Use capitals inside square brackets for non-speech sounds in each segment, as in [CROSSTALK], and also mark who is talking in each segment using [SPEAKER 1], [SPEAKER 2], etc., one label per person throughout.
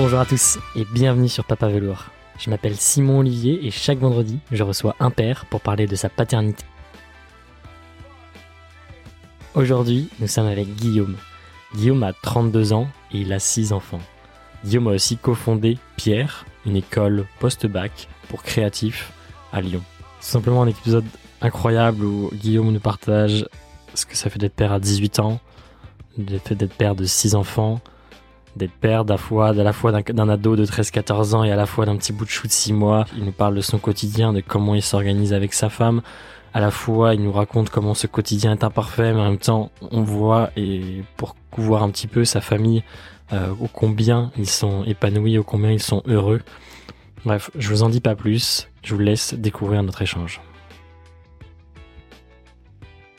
[SPEAKER 1] Bonjour à tous et bienvenue sur Papa Velours. Je m'appelle Simon Olivier et chaque vendredi, je reçois un père pour parler de sa paternité. Aujourd'hui, nous sommes avec Guillaume. Guillaume a 32 ans et il a 6 enfants. Guillaume a aussi cofondé Pierre, une école post-bac pour créatifs à Lyon. C'est simplement un épisode incroyable où Guillaume nous partage ce que ça fait d'être père à 18 ans, le fait d'être père de 6 enfants, d'être père d'à fois, à la fois d'un- ado de 13-14 ans et à la fois d'un petit bout de chou de 6 mois. Il nous parle de son quotidien, de comment il s'organise avec sa femme. À la fois, il nous raconte comment ce quotidien est imparfait, mais en même temps, on voit, et pour voir un petit peu sa famille, euh, au combien ils sont épanouis, au combien ils sont heureux. Bref, je vous en dis pas plus, je vous laisse découvrir notre échange.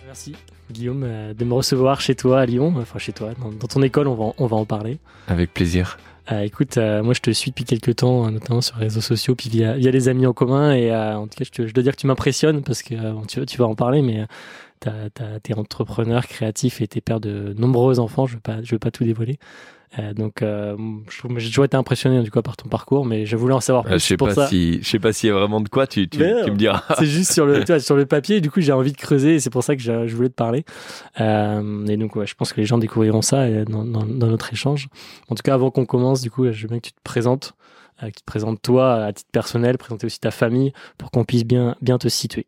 [SPEAKER 1] Merci Guillaume euh, de me recevoir chez toi à Lyon, enfin chez toi, dans, dans ton école, on va, en- on va en parler.
[SPEAKER 2] Avec plaisir.
[SPEAKER 1] Euh, écoute, euh, moi je te suis depuis quelques temps, euh, notamment sur les réseaux sociaux, puis via, via les amis en commun, et euh, en tout cas je, te- je dois dire que tu m'impressionnes parce que euh, tu, tu vas en parler, mais t'es entrepreneur, créatif et t'es père de nombreux enfants, je ne veux, pas- je veux pas tout dévoiler. Euh, donc euh, j'ai toujours été impressionné du coup par ton parcours, mais je voulais en savoir plus
[SPEAKER 2] Euh, je sais
[SPEAKER 1] pour
[SPEAKER 2] pas
[SPEAKER 1] ça.
[SPEAKER 2] si, je sais pas s'il y a vraiment de quoi. Tu, tu,
[SPEAKER 1] Mais non.
[SPEAKER 2] tu me diras. [LAUGHS]
[SPEAKER 1] c'est juste sur le, [LAUGHS] tu vois, sur le papier. Du coup, j'ai envie de creuser et c'est pour ça que je, je voulais te parler. Euh, et donc, ouais, je pense que les gens découvriront ça euh, dans, dans, dans notre échange. En tout cas, avant qu'on commence, du coup, je veux bien que tu te présentes, euh, que tu te présentes toi à titre personnel, présenter aussi ta famille pour qu'on puisse bien, bien te situer.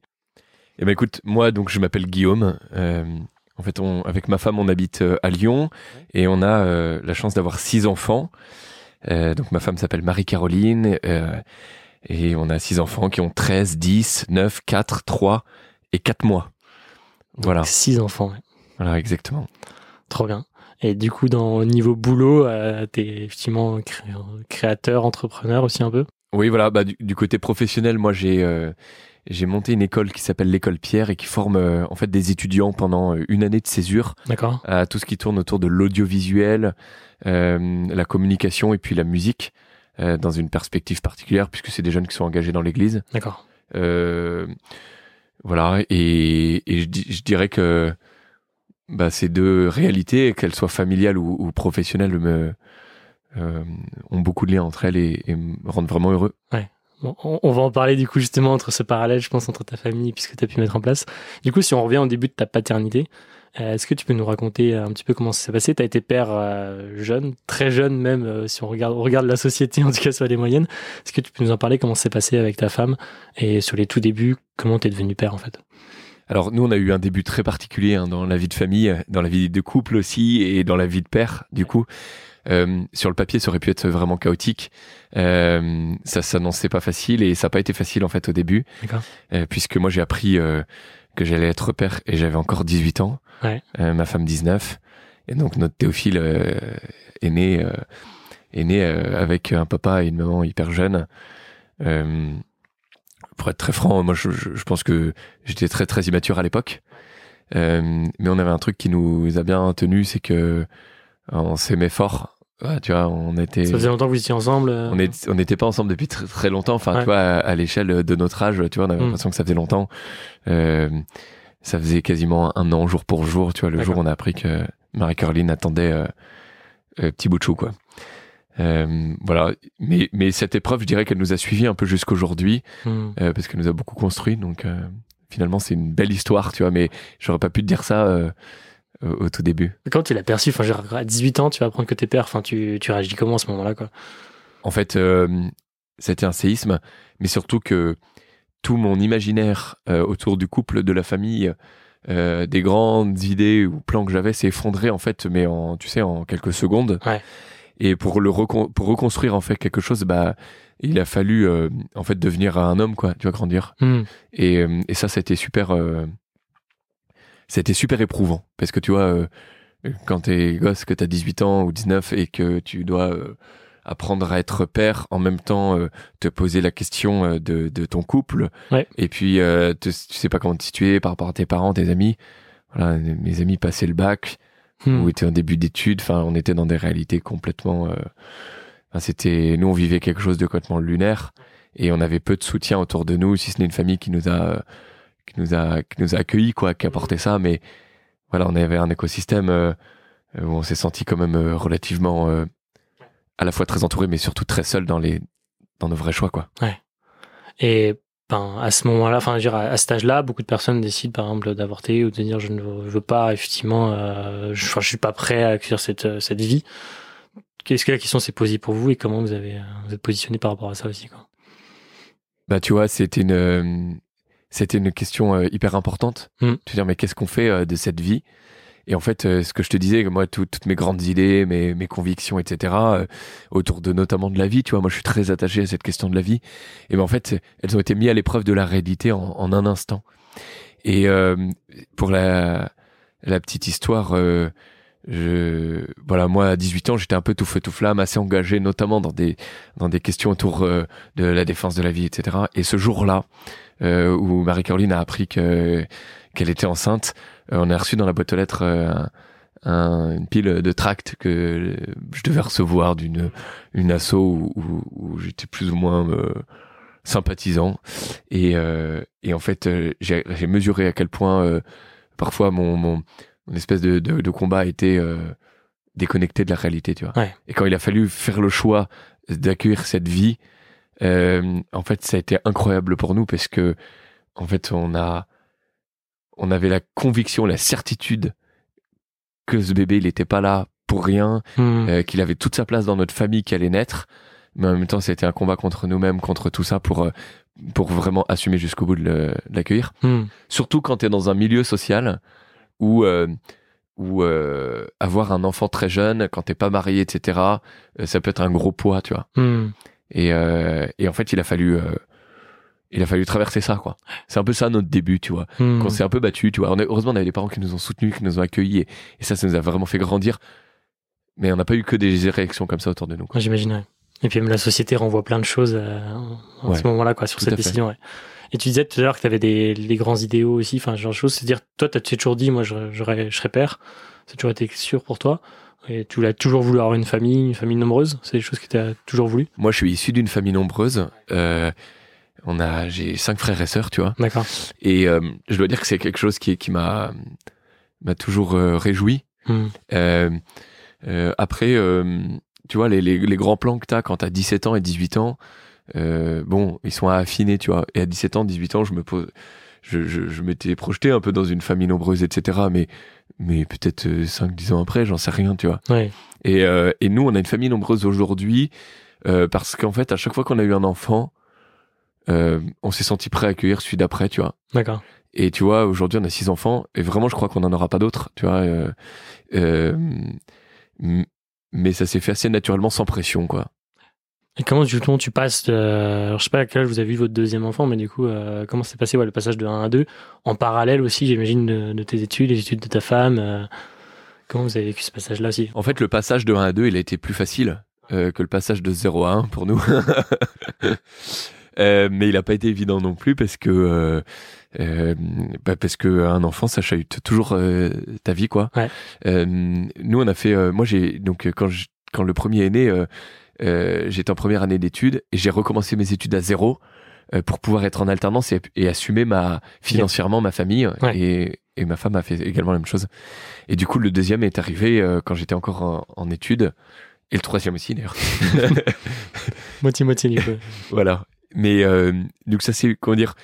[SPEAKER 2] Eh ben écoute, moi donc je m'appelle Guillaume. Euh, en fait, on, avec ma femme, on habite euh, à Lyon et on a euh, la chance d'avoir six enfants. Donc ma femme s'appelle Marie-Caroline et on a six enfants qui ont 13, 10, 9, 4, 3 et 4 mois. Voilà.
[SPEAKER 1] Six enfants.
[SPEAKER 2] Voilà, exactement.
[SPEAKER 1] trop bien. Et du coup, dans au niveau boulot, t'es effectivement cré- créateur, entrepreneur aussi un peu?
[SPEAKER 2] Oui, voilà. Bah, du, du côté professionnel, moi j'ai j'ai monté une école qui s'appelle l'école Pierre et qui forme euh, en fait des étudiants pendant euh, une année de césure
[SPEAKER 1] D'accord.
[SPEAKER 2] à tout ce qui tourne autour de l'audiovisuel, euh, la communication et puis la musique, euh, dans une perspective particulière, puisque c'est des jeunes qui sont engagés dans l'Église.
[SPEAKER 1] D'accord.
[SPEAKER 2] Euh, voilà, et, et je, di- je dirais que bah, ces deux réalités, qu'elles soient familiales ou, ou professionnelles, me, euh, ont beaucoup de liens entre elles et, et me rendent vraiment heureux.
[SPEAKER 1] Bon, on, on va en parler du coup justement entre ce parallèle, je pense, entre ta famille et puis ce que tu as pu mettre en place. Du coup, si on revient au début de ta paternité, euh, est-ce que tu peux nous raconter un petit peu comment ça s'est passé? Tu as été père euh, jeune, très jeune même, euh, si on regarde, on regarde la société, en tout cas sur les moyennes. Est-ce que tu peux nous en parler? Comment ça s'est passé avec ta femme? Et sur les tout débuts, comment tu es devenu père en fait?
[SPEAKER 2] Alors nous, on a eu un début très particulier hein, dans la vie de famille, dans la vie de couple aussi, et dans la vie de père, du coup. Euh, sur le papier, ça aurait pu être vraiment chaotique. Euh, ça s'annonçait pas facile et ça n'a pas été facile en fait au début, euh, puisque moi j'ai appris euh, que j'allais être père et j'avais encore 18 ans,
[SPEAKER 1] Ouais.
[SPEAKER 2] Euh, ma femme 19, et donc notre Théophile euh, est né, euh, est né euh, avec un papa et une maman hyper jeunes. Euh, pour être très franc, moi je, je, je pense que j'étais très très immature à l'époque. Euh, mais on avait un truc qui nous a bien tenu, c'est que on s'aimait fort. Ouais, tu vois, on était,
[SPEAKER 1] Ça faisait longtemps que vous étiez ensemble euh,
[SPEAKER 2] on n'était pas ensemble depuis très, très longtemps. Enfin,
[SPEAKER 1] Ouais.
[SPEAKER 2] tu vois, à, à l'échelle de notre âge, tu vois, on avait
[SPEAKER 1] Mm.
[SPEAKER 2] l'impression que ça faisait longtemps. Euh, ça faisait quasiment un an jour pour jour. Tu vois, le jour où on a appris que Marie-Caroline attendait euh, euh, petit bout de chou, quoi. Voilà. Mais, mais cette épreuve, je dirais qu'elle nous a suivis un peu jusqu'aujourd'hui euh, parce qu'elle nous a beaucoup construit. Donc, finalement, c'est une belle histoire, tu vois. Mais j'aurais pas pu te dire ça au, au tout début.
[SPEAKER 1] Quand tu l'as perçu, enfin, à 18 ans, tu vas apprendre que t'es père, enfin, tu, tu réagis comment à ce moment-là quoi?
[SPEAKER 2] En fait, euh, c'était un séisme, mais surtout que tout mon imaginaire euh, autour du couple, de la famille, euh, des grandes idées ou plans que j'avais s'est effondré en fait, mais en tu sais en quelques secondes.
[SPEAKER 1] Ouais.
[SPEAKER 2] Et pour le recon- pour reconstruire en fait quelque chose, bah il a fallu en fait devenir un homme quoi, tu vois grandir.
[SPEAKER 1] Hmm.
[SPEAKER 2] Et, et ça, c'était super. C'était super éprouvant parce que tu vois, euh, quand t'es gosse, que t'as 18 ans ou 19 et que tu dois euh, apprendre à être père, en même temps euh, te poser la question de, de ton couple,
[SPEAKER 1] Ouais.
[SPEAKER 2] et puis te- tu sais pas comment te situer par rapport à tes parents, tes amis. Voilà, mes amis passaient le bac
[SPEAKER 1] Hmm.
[SPEAKER 2] ou étaient en début d'études. Enfin, on était dans des réalités complètement. enfin, c'était, nous, on vivait quelque chose de complètement lunaire et on avait peu de soutien autour de nous, si ce n'est une famille qui nous a, qui nous a, qui nous a accueillis, quoi, qui apportait ça. Mais voilà, on avait un écosystème euh, où on s'est senti quand même euh, relativement euh, à la fois très entouré, mais surtout très seul dans les dans nos vrais choix, quoi.
[SPEAKER 1] Et ben, à ce moment-là, enfin, dire, à, à cet âge-là, beaucoup de personnes décident, par exemple, d'avorter ou de dire je ne veux pas, effectivement, euh, je, je suis pas prêt à accueillir cette, euh, cette vie. Qu'est-ce que la question s'est posée pour vous et comment vous avez euh, vous êtes positionné par rapport à ça aussi, quoi?
[SPEAKER 2] Bah, tu vois, c'était une, euh, c'était une question euh, hyper importante.
[SPEAKER 1] Mm.
[SPEAKER 2] Tu dire, mais qu'est-ce qu'on fait euh, de cette vie? Et en fait, euh, ce que je te disais, moi, tout- toutes mes grandes idées, mes, mes convictions, etc., euh, autour de notamment de la vie, tu vois, moi, je suis très attaché à cette question de la vie. Et ben, en fait, elles ont été mises à l'épreuve de la réalité en, en un instant. Et euh, pour la, la petite histoire, je, voilà, moi, à 18 ans, j'étais un peu tout feu tout flamme, assez engagé, notamment dans des dans des questions autour de la défense de la vie, etc. Et ce jour-là, où Marie-Caroline a appris que qu'elle était enceinte, euh, on a reçu dans la boîte aux lettres euh, un- un- une pile de tracts que je devais recevoir d'une une asso où, où- où j'étais plus ou moins euh, sympathisant. Et, euh, et en fait, euh, j'ai mesuré à quel point euh, parfois mon, mon, mon espèce de, de, de combat était euh, déconnecté de la réalité, tu vois.
[SPEAKER 1] Ouais.
[SPEAKER 2] Et quand il a fallu faire le choix d'accueillir cette vie, euh, en fait, ça a été incroyable pour nous parce que, en fait, on a, on avait la conviction, la certitude que ce bébé, il n'était pas là pour rien,
[SPEAKER 1] Hmm.
[SPEAKER 2] euh, qu'il avait toute sa place dans notre famille qui allait naître. Mais en même temps, c'était un combat contre nous-mêmes, contre tout ça, pour, euh, pour vraiment assumer jusqu'au bout de l'accueillir.
[SPEAKER 1] Hmm.
[SPEAKER 2] Surtout quand tu es dans un milieu social où, euh, où euh, avoir un enfant très jeune, quand t'es pas marié, etc., euh, ça peut être un gros poids, tu vois.
[SPEAKER 1] Hmm.
[SPEAKER 2] Et, euh, et en fait, il a fallu, euh, il a fallu traverser ça, quoi. C'est un peu ça notre début, tu vois. Qu'on s'est un peu battu, tu vois. On a- heureusement, on avait des parents qui nous ont soutenus, qui nous ont accueillis, et, et ça, ça nous a vraiment fait grandir. Mais on n'a pas eu que des réactions comme ça autour de nous.
[SPEAKER 1] J'imagine, ouais. Et puis même la société renvoie plein de choses euh, en en
[SPEAKER 2] Ouais.
[SPEAKER 1] ce moment-là, quoi, sur
[SPEAKER 2] Tout
[SPEAKER 1] cette
[SPEAKER 2] à
[SPEAKER 1] décision. Ouais. Et tu disais tout à l'heure que tu avais des, des grands idéaux aussi, enfin, ce genre de choses. C'est-à-dire, toi, tu t'es toujours dit, moi, je, je serais père. Ça a toujours été sûr pour toi. Et tu l'as toujours voulu avoir une famille, une famille nombreuse. C'est des choses que tu as toujours voulu?
[SPEAKER 2] Moi, je suis issu d'une famille nombreuse. Euh, on a, j'ai cinq frères et sœurs, tu vois.
[SPEAKER 1] D'accord.
[SPEAKER 2] Et euh, je dois dire que c'est quelque chose qui, qui m'a, m'a toujours euh, réjoui.
[SPEAKER 1] Hmm.
[SPEAKER 2] Après, tu vois, les, les, les grands plans que t'as quand t'as 17 ans et 18 ans, bon, ils sont à affiner, tu vois. Et à 17 ans, 18 ans, je me pose, je, je, je m'étais projeté un peu dans une famille nombreuse, etc. Mais, mais peut-être 5-10 ans après, j'en sais rien, tu vois.
[SPEAKER 1] Ouais.
[SPEAKER 2] Et, euh, et nous, on a une famille nombreuse aujourd'hui euh, parce qu'en fait, à chaque fois qu'on a eu un enfant, euh, on s'est senti prêt à accueillir celui d'après, tu vois.
[SPEAKER 1] D'accord.
[SPEAKER 2] Et tu vois, aujourd'hui, on a six enfants, et vraiment, je crois qu'on n'en aura pas d'autres, tu vois. euh, euh, mais ça s'est fait assez naturellement, sans pression, quoi.
[SPEAKER 1] Et comment justement tu passes de, alors, je sais pas à quel âge vous avez eu votre deuxième enfant, mais du coup, euh, comment s'est passé ouais, le passage de 1 à 2 en parallèle aussi, j'imagine, de, de tes études, les études de ta femme. euh, comment vous avez vécu ce passage-là aussi?
[SPEAKER 2] En fait, le passage de 1 à 2, il a été plus facile euh, que le passage de 0 à 1 pour nous. [LAUGHS] Euh, mais il n'a pas été évident non plus parce que euh, euh, bah, parce que un enfant ça chahute toujours euh, ta vie quoi.
[SPEAKER 1] Ouais.
[SPEAKER 2] Euh, nous on a fait euh, moi j'ai donc euh, quand je- quand le premier est né euh, j'étais en première année d'études et j'ai recommencé mes études à zéro euh, pour pouvoir être en alternance et, et assumer ma financièrement ma famille
[SPEAKER 1] Ouais.
[SPEAKER 2] et, et ma femme a fait également la même chose. Et du coup le deuxième est arrivé euh, quand j'étais encore en, en études et le troisième aussi d'ailleurs. [LAUGHS]
[SPEAKER 1] Moitié-moitié du coup. [LAUGHS]
[SPEAKER 2] Voilà. Mais euh, donc ça c'est comment dire.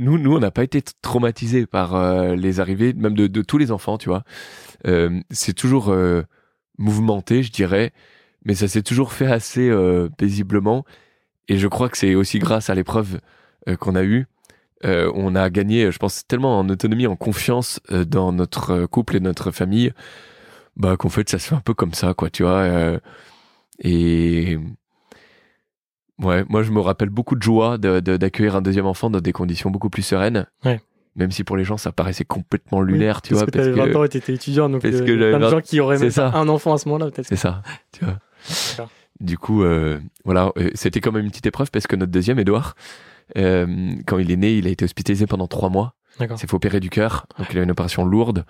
[SPEAKER 2] Nous, nous, on n'a pas été traumatisés par euh, les arrivées, même de, de tous les enfants, tu vois. Euh, c'est toujours euh, mouvementé, je dirais, mais ça s'est toujours fait assez euh, paisiblement. Et je crois que c'est aussi grâce à l'épreuve euh, qu'on a eue. Euh, on a gagné, je pense, tellement en autonomie, en confiance dans notre couple et notre famille, bah qu'en fait ça se fait un peu comme ça, quoi, tu vois. et Ouais, moi je me rappelle beaucoup de joie de- de- d'accueillir un deuxième enfant dans des conditions beaucoup plus sereines.
[SPEAKER 1] Ouais.
[SPEAKER 2] Même si pour les gens ça paraissait complètement lunaire, tu
[SPEAKER 1] parce
[SPEAKER 2] vois.
[SPEAKER 1] que t'avais 20 ans et t'étais étudiant, donc
[SPEAKER 2] parce que
[SPEAKER 1] il y a plein de gens qui auraient même
[SPEAKER 2] ça.
[SPEAKER 1] un enfant à ce moment-là, peut-être.
[SPEAKER 2] C'est ça, tu vois. Du coup, euh, voilà, euh, c'était quand même une petite épreuve parce que notre deuxième, Edouard, euh, quand il est né, il a été hospitalisé pendant trois mois.
[SPEAKER 1] D'accord.
[SPEAKER 2] Il s'est fait opérer du cœur, donc il a une opération lourde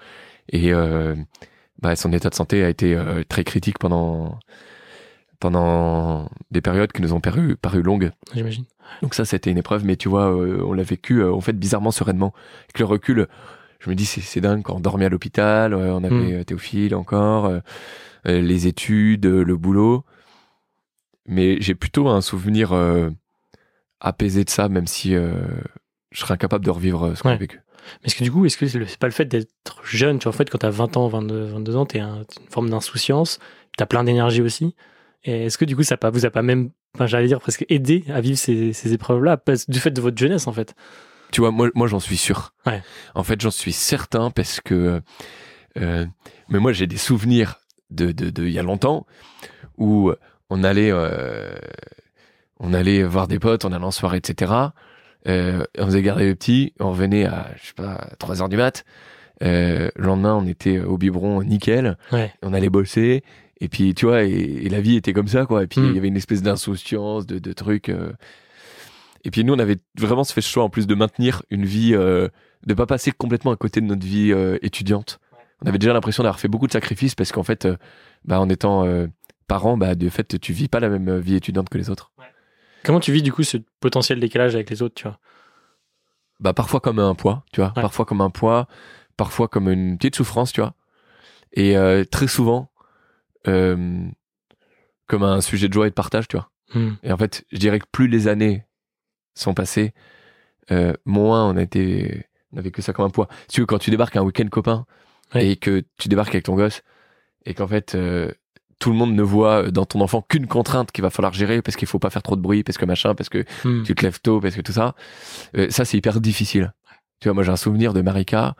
[SPEAKER 2] et euh, bah, son état de santé a été euh, très critique pendant pendant des périodes qui nous ont paru, paru longues.
[SPEAKER 1] J'imagine.
[SPEAKER 2] Donc ça, c'était une épreuve, mais tu vois, euh, on l'a vécu en fait bizarrement sereinement. Avec le recul, je me dis c'est c'est dingue quand on dormait à l'hôpital, on avait
[SPEAKER 1] Mm.
[SPEAKER 2] euh, Théophile encore, les études, euh, le boulot. mais j'ai plutôt un souvenir euh, apaisé de ça, même si euh, je serais incapable de revivre euh, ce qu'on a vécu.
[SPEAKER 1] Mais est-ce que du coup, est-ce que c'est pas le fait d'être jeune, tu vois, en fait, quand t'as 20 ans, 22, 22 ans, t'es un- une forme d'insouciance, t'as plein d'énergie aussi. Et est-ce que du coup, ça pas, vous a pas même, enfin, j'allais dire presque aidé à vivre ces, ces épreuves-là, du fait de votre jeunesse, en fait?
[SPEAKER 2] Tu vois, moi, moi j'en suis sûr.
[SPEAKER 1] Ouais.
[SPEAKER 2] En fait, j'en suis certain parce que. euh, mais moi, j'ai des souvenirs de, de, de il y a longtemps où on allait, euh, on allait voir des potes, on allait en soirée, etc. Euh, on faisait garder le petit, on revenait à, je sais pas, 3 heures du mat. Euh, le lendemain, on était au biberon nickel,
[SPEAKER 1] Ouais.
[SPEAKER 2] on allait bosser. Et puis, tu vois, et, et la vie était comme ça, quoi. Et puis, il
[SPEAKER 1] Mm.
[SPEAKER 2] y avait une espèce d'insouciance, de, de trucs. euh. Et puis, nous, on avait vraiment fait ce choix, en plus, de maintenir une vie, euh, de pas passer complètement à côté de notre vie euh, étudiante. On avait déjà l'impression d'avoir fait beaucoup de sacrifices parce qu'en fait, euh, bah, en étant euh, parent, bah, de fait, tu vis pas la même vie étudiante que les autres.
[SPEAKER 1] Comment tu vis, du coup, ce potentiel décalage avec les autres, tu vois?
[SPEAKER 2] Bah, parfois comme un poids, tu vois?
[SPEAKER 1] Ouais.
[SPEAKER 2] Parfois comme un poids, parfois comme une petite souffrance, tu vois? Et euh, très souvent, euh, comme un sujet de joie et de partage, tu vois?
[SPEAKER 1] Hmm.
[SPEAKER 2] Et en fait, je dirais que plus les années sont passées, euh, moins on a été, on a vécu ça comme un poids. Tu veux, quand tu débarques à un week-end copain Et que tu débarques avec ton gosse et qu'en fait euh, tout le monde ne voit dans ton enfant qu'une contrainte qu'il va falloir gérer parce qu'il faut pas faire trop de bruit, parce que machin, parce que
[SPEAKER 1] Hmm.
[SPEAKER 2] tu te lèves tôt, parce que tout ça, euh, ça c'est hyper difficile. Tu vois, moi j'ai un souvenir de Marika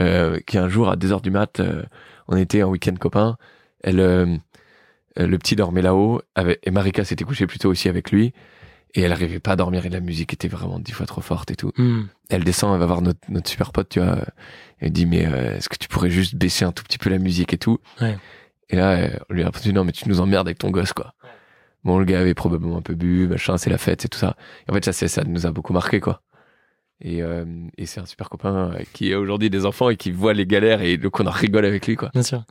[SPEAKER 2] euh, qui un jour à 2 heures du mat, euh, on était en week-end copain, elle, euh, euh, le petit dormait là-haut, et Marika s'était couchée plutôt aussi avec lui, et elle arrivait pas à dormir et la musique était vraiment dix fois trop forte et tout.
[SPEAKER 1] Hmm.
[SPEAKER 2] Elle descend, elle va voir notre, notre super pote, tu vois, elle dit mais euh, est-ce que tu pourrais juste baisser un tout petit peu la musique et tout?
[SPEAKER 1] Ouais.
[SPEAKER 2] Et là, on lui a répondu non mais tu nous emmerdes avec ton gosse quoi. Bon le gars avait probablement un peu bu, machin, c'est la fête, c'est tout ça. Et en fait ça, c'est- ça nous a beaucoup marqué quoi. Et, euh, et c'est un super copain euh, qui a aujourd'hui des enfants et qui voit les galères et donc on en rigole avec lui quoi.
[SPEAKER 1] Bien sûr.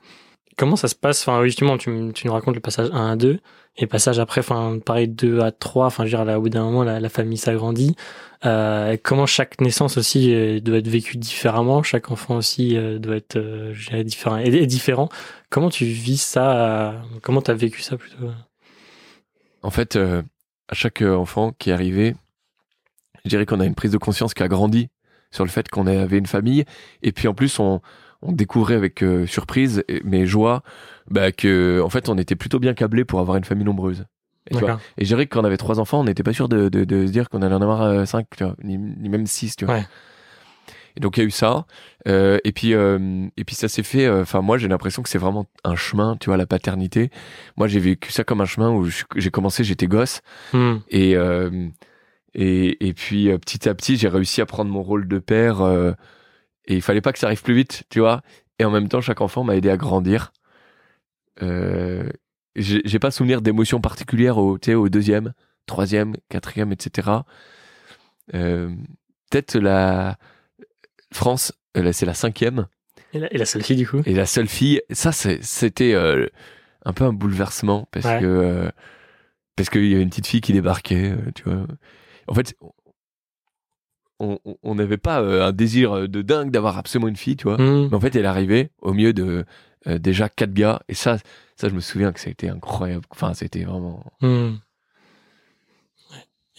[SPEAKER 1] Comment ça se passe? Enfin, oui, justement, tu, tu nous racontes le passage 1 à 2 et passage après, enfin, pareil, 2 à 3. Enfin, je veux là, au bout d'un moment, la, famille s'agrandit. Euh, comment chaque naissance aussi euh, doit être vécue différemment. Chaque enfant aussi euh, doit être différent, et, différent. Comment tu vis ça Comment tu as vécu ça plutôt
[SPEAKER 2] En fait, à chaque enfant qui est arrivé, je dirais qu'on a une prise de conscience qui a grandi sur le fait qu'on avait une famille. Et puis en plus, on, on découvrait avec euh, surprise, et- mais joie, bah, que en fait, on était plutôt bien câblé pour avoir une famille nombreuse. Et, tu vois,
[SPEAKER 1] D'accord.
[SPEAKER 2] et je dirais que quand on avait trois enfants, on n'était pas sûr de, de, de se dire qu'on allait en avoir euh, cinq, tu vois, ni, ni même six, tu vois.
[SPEAKER 1] Ouais.
[SPEAKER 2] Et donc il y a eu ça. Euh, et puis euh, et puis ça s'est fait. euh, Enfin moi j'ai l'impression que c'est vraiment un chemin, tu vois, la paternité. Moi j'ai vécu ça comme un chemin où j'ai commencé, j'étais gosse
[SPEAKER 1] Hmm.
[SPEAKER 2] et euh, et et puis petit à petit j'ai réussi à prendre mon rôle de père. Et il fallait pas que ça arrive plus vite, tu vois. Et en même temps chaque enfant m'a aidé à grandir. Euh, j'ai pas souvenir d'émotions particulières au, au deuxième, troisième, quatrième, etc. Euh, Peut-être la France, euh, c'est la cinquième
[SPEAKER 1] Et, la, et la seule fille, du coup?
[SPEAKER 2] Et la seule fille. Ça, c'était euh, un peu un bouleversement parce
[SPEAKER 1] Ouais.
[SPEAKER 2] que parce qu'il y avait une petite fille qui débarquait, tu vois. En fait, on n'avait pas euh, un désir de dingue d'avoir absolument une fille, tu vois.
[SPEAKER 1] Hmm.
[SPEAKER 2] Mais en fait, elle arrivait au milieu de euh, déjà quatre gars et ça, ça, je me souviens que ça a été incroyable. Enfin, c'était vraiment.
[SPEAKER 1] Et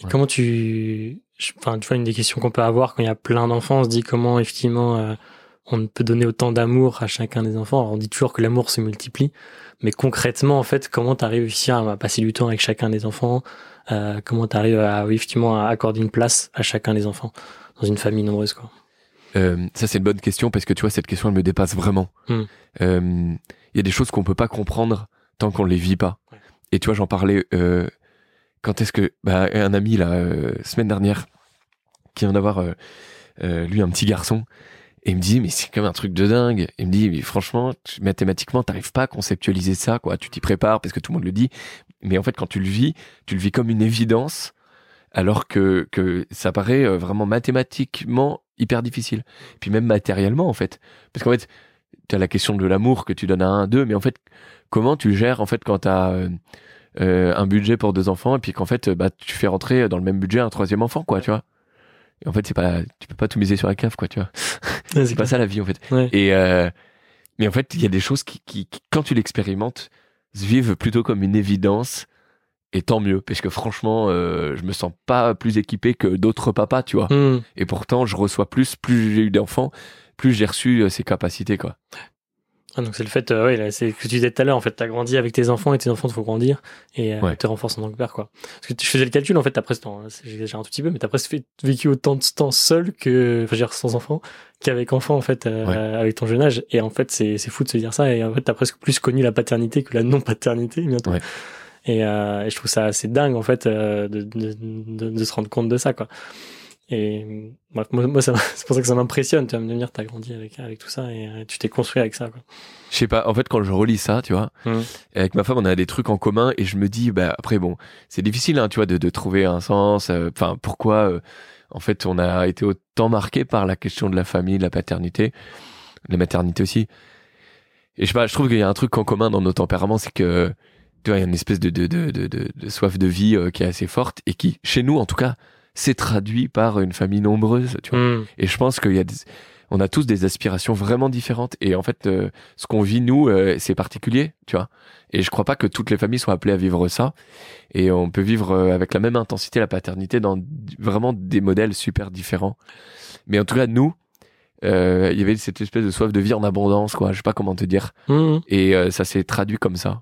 [SPEAKER 2] Ouais.
[SPEAKER 1] comment tu. je- Enfin, tu vois, une des questions qu'on peut avoir quand il y a plein d'enfants, on se dit comment, effectivement, euh, on peut donner autant d'amour à chacun des enfants. Alors, on dit toujours que l'amour se multiplie, mais concrètement, en fait, comment tu arrives ici à passer du temps avec chacun des enfants? Euh, Comment tu arrives à, effectivement, à accorder une place à chacun des enfants dans une famille nombreuse, quoi?
[SPEAKER 2] Euh, ça, c'est une bonne question parce que tu vois, cette question, elle me dépasse vraiment.
[SPEAKER 1] Hmm.
[SPEAKER 2] Euh, Il y a des choses qu'on peut pas comprendre tant qu'on les vit pas.
[SPEAKER 1] Ouais.
[SPEAKER 2] Et tu vois, j'en parlais. quand est-ce que bah, un ami euh, semaine dernière, qui vient d'avoir lui un petit garçon, et il me dit mais c'est comme un truc de dingue. Il me dit mais franchement, mathématiquement, t'arrives pas à conceptualiser ça, quoi. Tu t'y prépares parce que tout le monde le dit, mais en fait, quand tu le vis, tu le vis comme une évidence, alors que que ça paraît euh, vraiment mathématiquement hyper difficile. Puis même matériellement en fait, parce qu'en fait, tu as la question de l'amour que tu donnes à un, deux, mais en fait, comment tu gères en fait quand tu as un budget pour deux enfants et puis qu'en fait, bah, tu fais rentrer dans le même budget un troisième enfant, quoi, tu vois. Et en fait, c'est pas, tu peux pas tout miser sur la cave, quoi, tu vois. [LAUGHS] C'est pas ça la vie, en fait.
[SPEAKER 1] Ouais.
[SPEAKER 2] Et euh, mais en fait, il y a des choses qui, qui, qui, quand tu l'expérimentes, se vivent plutôt comme une évidence Et tant mieux, parce que franchement, euh, je me sens pas plus équipé que d'autres papas, tu vois.
[SPEAKER 1] Hmm.
[SPEAKER 2] Et pourtant, je reçois plus, plus j'ai eu d'enfants, plus j'ai reçu euh, ces capacités, quoi.
[SPEAKER 1] Ah, donc c'est le fait, euh, ouais, c'est ce que tu disais tout à l'heure, en fait, t'as grandi avec tes enfants et tes enfants te font grandir et euh,
[SPEAKER 2] Ouais.
[SPEAKER 1] te renforcent en tant que père, quoi. Parce que tu- je faisais le calcul, en fait, t'as presque, non, j'exagère un tout petit peu, mais t'as presque fait- vécu autant de temps seul que, enfin, je veux dire, sans enfant, qu'avec enfant, en fait, euh,
[SPEAKER 2] Ouais.
[SPEAKER 1] avec ton jeune âge. Et en fait, c'est, c'est fou de se dire ça. Et en fait, t'as presque plus connu la paternité que la non-paternité, bientôt.
[SPEAKER 2] Ouais.
[SPEAKER 1] Et, euh, et je trouve ça assez dingue, en fait, euh, de, de, de, de se rendre compte de ça, quoi. Et bref, moi, moi [LAUGHS] c'est pour ça que ça m'impressionne, tu vas me dire, t'as grandi avec, avec tout ça et euh, tu t'es construit avec ça, quoi.
[SPEAKER 2] Je sais pas, en fait, quand je relis ça, tu vois, et avec ma femme, on a des trucs en commun et je me dis, bah, après, bon, c'est difficile, hein, tu vois, de, de trouver un sens. euh, Enfin, pourquoi, euh, en fait, on a été autant marqué par la question de la famille, de la paternité, la maternité aussi. Et je sais pas, je trouve qu'il y a un truc en commun dans nos tempéraments, c'est que, tu vois, il y a une espèce de, de, de, de, de- de soif de vie euh, qui est assez forte et qui, chez nous, en tout cas, s'est traduit par une famille nombreuse, tu vois.
[SPEAKER 1] Hmm.
[SPEAKER 2] Et je pense qu'il y a des- on a tous des aspirations vraiment différentes. Et en fait, euh, ce qu'on vit, nous, euh, c'est particulier, tu vois. Et je crois pas que toutes les familles soient appelées à vivre ça. Et on peut vivre euh, avec la même intensité la paternité dans vraiment des modèles super différents. Mais en tout cas, nous, il y avait cette espèce de soif de vie en abondance, quoi. Je sais pas comment te dire.
[SPEAKER 1] Mhm.
[SPEAKER 2] Et ça s'est traduit comme ça.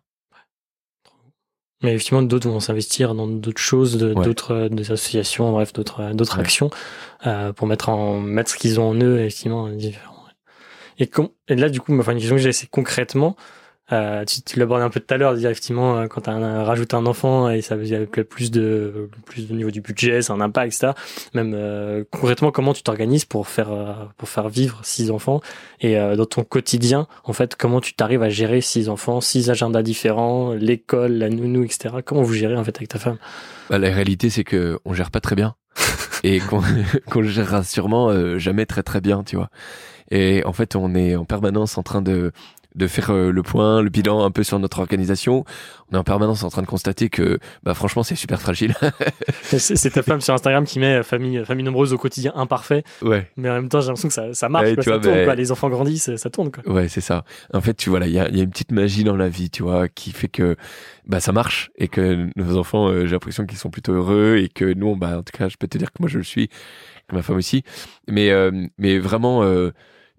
[SPEAKER 1] Mais effectivement, d'autres vont s'investir dans d'autres choses, de-
[SPEAKER 2] Ouais.
[SPEAKER 1] d'autres euh, des associations, bref, d'autres euh, d'autres
[SPEAKER 2] Ouais.
[SPEAKER 1] actions euh, pour mettre en mettre ce qu'ils ont en eux, effectivement, différent. Et, com- et là, du coup, enfin, une question que j'ai, c'est concrètement, euh, tu, tu l'abordes un peu tout à l'heure, de dire effectivement, euh, quand tu rajoutes un enfant et ça veut dire plus de plus au niveau du budget, c'est un impact, etc. Même euh, concrètement, comment tu t'organises pour faire euh, pour faire vivre six enfants et euh, dans ton quotidien, en fait, comment tu t'arrives à gérer six enfants, six agendas différents, l'école, la nounou, etc. Comment vous gérez en fait avec ta femme?
[SPEAKER 2] Bah, la réalité, c'est que on gère pas très bien et [LAUGHS] qu'on [LAUGHS] qu'on gérera sûrement euh, jamais très très bien, tu vois. Et en fait, on est en permanence en train de de faire euh, le point, le bilan un peu sur notre organisation. On est en permanence en train de constater que, bah franchement, c'est super fragile. [LAUGHS]
[SPEAKER 1] C'est ta femme sur Instagram qui met euh, famille famille nombreuse au quotidien imparfait,
[SPEAKER 2] ouais,
[SPEAKER 1] mais en même temps j'ai l'impression que ça, ça marche, quoi, ça
[SPEAKER 2] vois,
[SPEAKER 1] tourne,
[SPEAKER 2] mais-
[SPEAKER 1] quoi. les enfants grandissent, ça tourne quoi.
[SPEAKER 2] ouais, c'est ça. En fait, tu vois là, il y a, y a une petite magie dans la vie, tu vois, qui fait que bah ça marche et que nos enfants, euh, j'ai l'impression qu'ils sont plutôt heureux et que nous, bah en tout cas, je peux te dire que moi je le suis, que ma femme aussi. Mais euh, mais vraiment, euh,